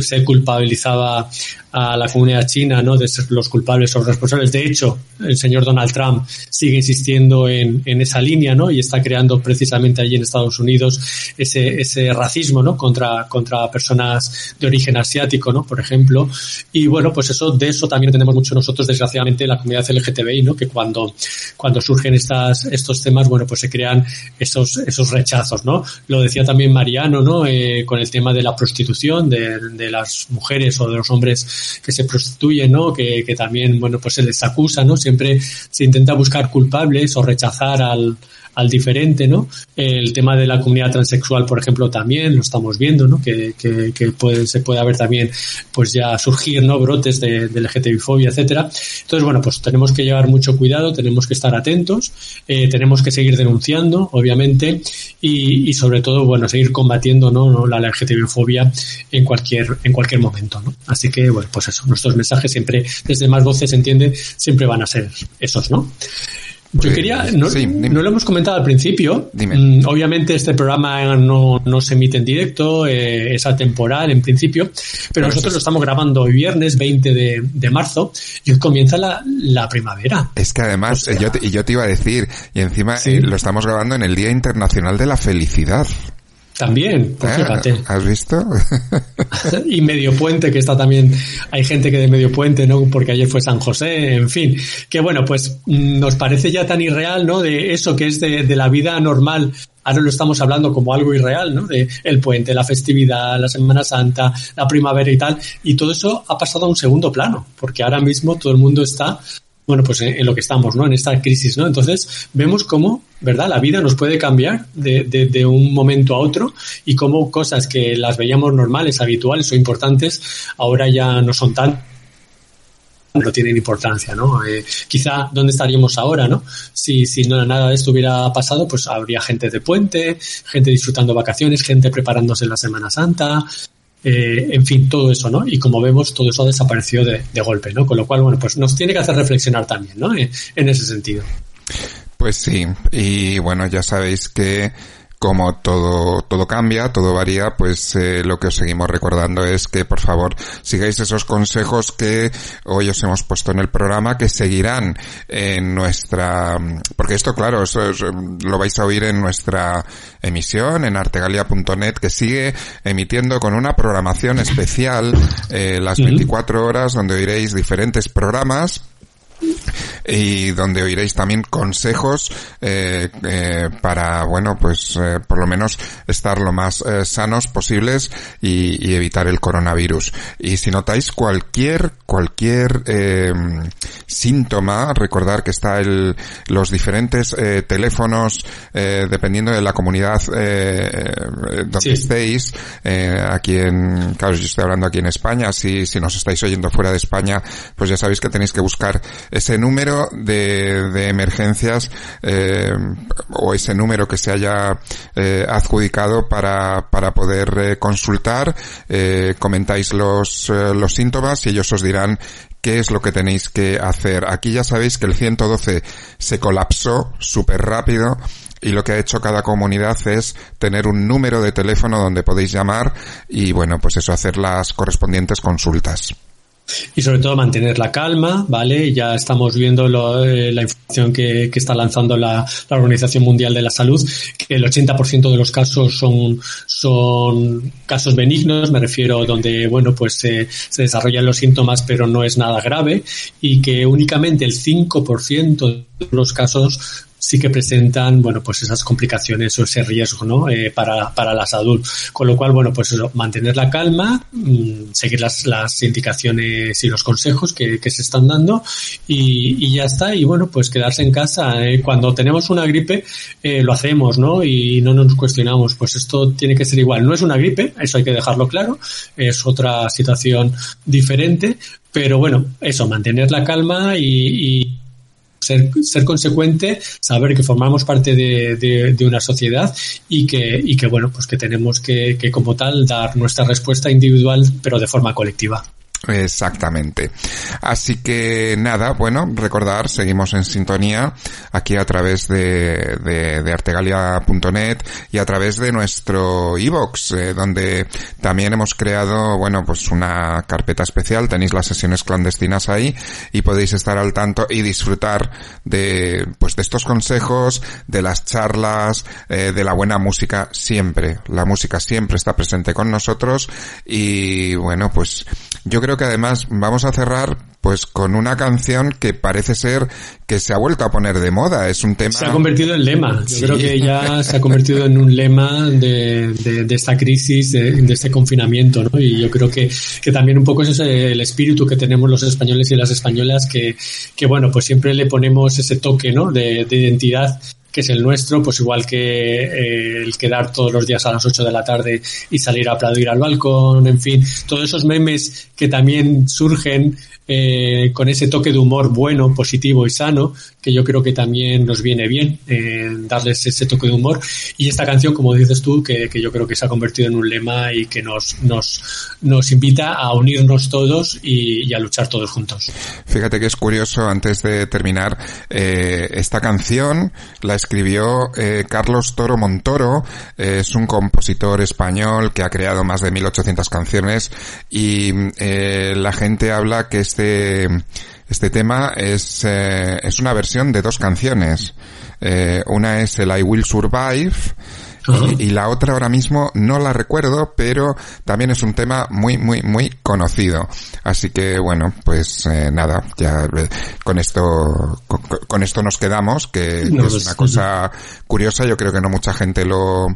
se culpabilizaba a la comunidad china, ¿no? De ser los culpables o responsables. De hecho, el señor Donald Trump sigue insistiendo en, en esa línea, ¿no? Y está creando precisamente allí en Estados Unidos ese, ese racismo, ¿no? Contra, contra personas de origen asiático, ¿no? Por ejemplo. Y bueno, pues eso, de eso también tenemos mucho nosotros, desgraciadamente, la comunidad LGTBI, ¿no? Que cuando, cuando surgen estas, estos temas, bueno, pues se crean esos, esos rechazos, ¿no? Lo decía también Mariano, ¿no? Eh, con el tema de la prostitución, de, de las mujeres o de los hombres que se prostituyen, ¿no? Que, que también, bueno, pues se les acusa, ¿no? Siempre se intenta buscar culpables o rechazar al, al diferente, ¿no? El tema de la comunidad transexual, por ejemplo, también lo estamos viendo, ¿no? Que, que, puede, se puede haber también, pues ya surgir, ¿no? Brotes de, de LGTBI-fobia, etcétera. Entonces, bueno, pues tenemos que llevar mucho cuidado, tenemos que estar atentos, eh, tenemos que seguir denunciando, obviamente, y, y sobre todo, bueno, seguir combatiendo, ¿no? ¿no? La LGTBI-fobia en cualquier, en cualquier momento, ¿no? Así que, bueno, pues eso, nuestros mensajes siempre, desde más voces, entiende, siempre van a ser esos, ¿no? Yo quería, no, sí, no, lo hemos comentado al principio. Mm, obviamente este programa no, no, se emite en directo, eh, es atemporal en principio, pero, pero nosotros lo estamos grabando hoy viernes 20 de, de marzo y hoy comienza la, la, primavera. Es que además, o sea, yo, te, yo te iba a decir, y encima sí. eh, lo estamos grabando en el Día Internacional de la Felicidad. También, pues fíjate. ¿Has visto? [LAUGHS] y Medio Puente, que está también, hay gente que de Medio Puente, ¿no? Porque ayer fue San José, en fin. Que bueno, pues nos parece ya tan irreal, ¿no? De eso que es de, de la vida normal. Ahora lo estamos hablando como algo irreal, ¿no? De el puente, la festividad, la Semana Santa, la primavera y tal. Y todo eso ha pasado a un segundo plano, porque ahora mismo todo el mundo está bueno, pues en, en, lo que estamos, ¿no? En esta crisis, ¿no? Entonces, vemos cómo, ¿verdad? La vida nos puede cambiar de, de, de, un momento a otro y cómo cosas que las veíamos normales, habituales o importantes, ahora ya no son tan no tienen importancia, ¿no? Eh, quizá dónde estaríamos ahora, ¿no? Si, si no, nada de esto hubiera pasado, pues habría gente de puente, gente disfrutando vacaciones, gente preparándose la Semana Santa, eh, en fin, todo eso, ¿no? Y como vemos, todo eso ha desaparecido de, de, golpe, ¿no? Con lo cual, bueno, pues nos tiene que hacer reflexionar también, ¿no? En, en ese sentido. Pues sí, y bueno, ya sabéis que como todo, todo cambia, todo varía, pues eh, lo que os seguimos recordando es que por favor sigáis esos consejos que hoy os hemos puesto en el programa, que seguirán en nuestra, porque esto claro, eso es, lo vais a oír en nuestra emisión en artegalia.net que sigue emitiendo con una programación especial eh, las 24 horas donde oiréis diferentes programas y donde oiréis también consejos eh, eh, para, bueno, pues eh, por lo menos estar lo más eh, sanos posibles y, y, evitar el coronavirus. Y si notáis cualquier, cualquier eh, síntoma, recordar que está el, los diferentes eh, teléfonos, eh, dependiendo de la comunidad eh, donde sí. estéis, eh, aquí en, claro, yo estoy hablando aquí en España, si, si nos estáis oyendo fuera de España, pues ya sabéis que tenéis que buscar ese número de, de emergencias eh, o ese número que se haya eh, adjudicado para, para poder eh, consultar, eh, comentáis los, eh, los síntomas y ellos os dirán qué es lo que tenéis que hacer. Aquí ya sabéis que el 112 se colapsó súper rápido y lo que ha hecho cada comunidad es tener un número de teléfono donde podéis llamar y bueno, pues eso, hacer las correspondientes consultas. Y sobre todo mantener la calma, ¿vale? Ya estamos viendo eh, la información que, que, está lanzando la, la, Organización Mundial de la Salud, que el 80% de los casos son, son casos benignos, me refiero donde, bueno, pues se desarrollan los síntomas pero no es nada grave y que únicamente el 5% de los casos sí que presentan, bueno, pues esas complicaciones o ese riesgo, ¿no? Eh, para, para la salud. Con lo cual, bueno, pues eso, mantener la calma, mmm, seguir las, las indicaciones y los consejos que, que se están dando y, y, ya está. Y bueno, pues quedarse en casa. Eh, cuando tenemos una gripe, eh, lo hacemos, ¿no? Y no nos cuestionamos. Pues esto tiene que ser igual. No es una gripe, eso hay que dejarlo claro. Es otra situación diferente. Pero bueno, eso, mantener la calma y, y ser, ser consecuente, saber que formamos parte de, de, de, una sociedad y que, y que, bueno, pues que tenemos que, que como tal dar nuestra respuesta individual, pero de forma colectiva. Exactamente. Así que nada, bueno, recordar, seguimos en sintonía aquí a través de, de, de artegalia.net y a través de nuestro iBox, eh, donde también hemos creado, bueno, pues una carpeta especial, tenéis las sesiones clandestinas ahí y podéis estar al tanto y disfrutar de, pues de estos consejos, de las charlas, eh, de la buena música siempre. La música siempre está presente con nosotros y bueno, pues yo creo que además vamos a cerrar pues con una canción que parece ser que se ha vuelto a poner de moda. Es un tema. Se ha convertido en lema. Yo sí. creo que ya se ha convertido en un lema de, de, de esta crisis, de, de, este confinamiento, ¿no? Y yo creo que, que también un poco es ese el espíritu que tenemos los españoles y las españolas que, que bueno, pues siempre le ponemos ese toque, ¿no? De, de identidad que es el nuestro, pues igual que eh, el quedar todos los días a las 8 de la tarde y salir a aplaudir al balcón, en fin, todos esos memes que también surgen eh, con ese toque de humor bueno, positivo y sano, que yo creo que también nos viene bien eh, darles ese toque de humor. Y esta canción, como dices tú, que, que, yo creo que se ha convertido en un lema y que nos, nos, nos invita a unirnos todos y, y a luchar todos juntos. Fíjate que es curioso, antes de terminar, eh, esta canción la escribió eh, Carlos Toro Montoro, es un compositor español que ha creado más de 1800 canciones y eh, la gente habla que este este tema es, eh, es una versión de dos canciones. Eh, una es el I Will Survive, Uh -huh. y, y, la otra ahora mismo no la recuerdo, pero también es un tema muy, muy, muy conocido. Así que bueno, pues eh, nada, ya eh, con esto, con, con, esto nos quedamos, que, no, que es pues, una cosa curiosa. Yo creo que no mucha gente lo,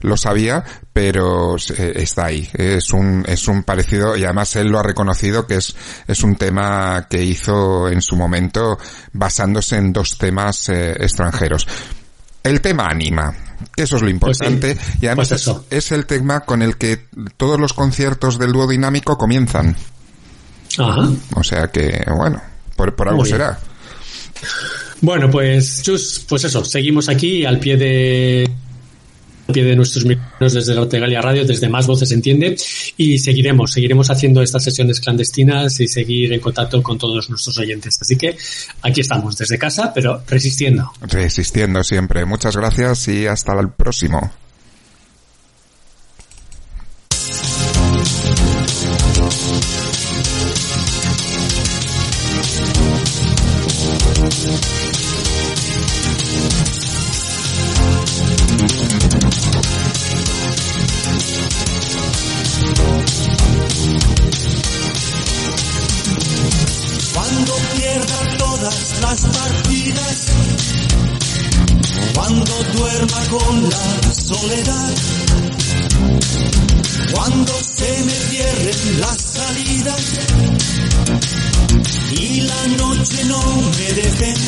lo sabía, pero eh, está ahí. Es un, es un parecido y además él lo ha reconocido que es, es un tema que hizo en su momento basándose en dos temas eh, extranjeros. El tema anima, eso es lo importante. Pues sí, y además pues es, es, el tema con el que todos los conciertos del dúo dinámico comienzan. Ajá. O sea que, bueno, por, por algo será. Bueno, pues, Chus, pues eso, seguimos aquí al pie de pie de nuestros micrófonos desde la Ortegalia Radio, desde Más Voces Entiende, y seguiremos, seguiremos haciendo estas sesiones clandestinas y seguir en contacto con todos nuestros oyentes. Así que aquí estamos, desde casa, pero resistiendo. Resistiendo siempre. Muchas gracias y hasta el próximo.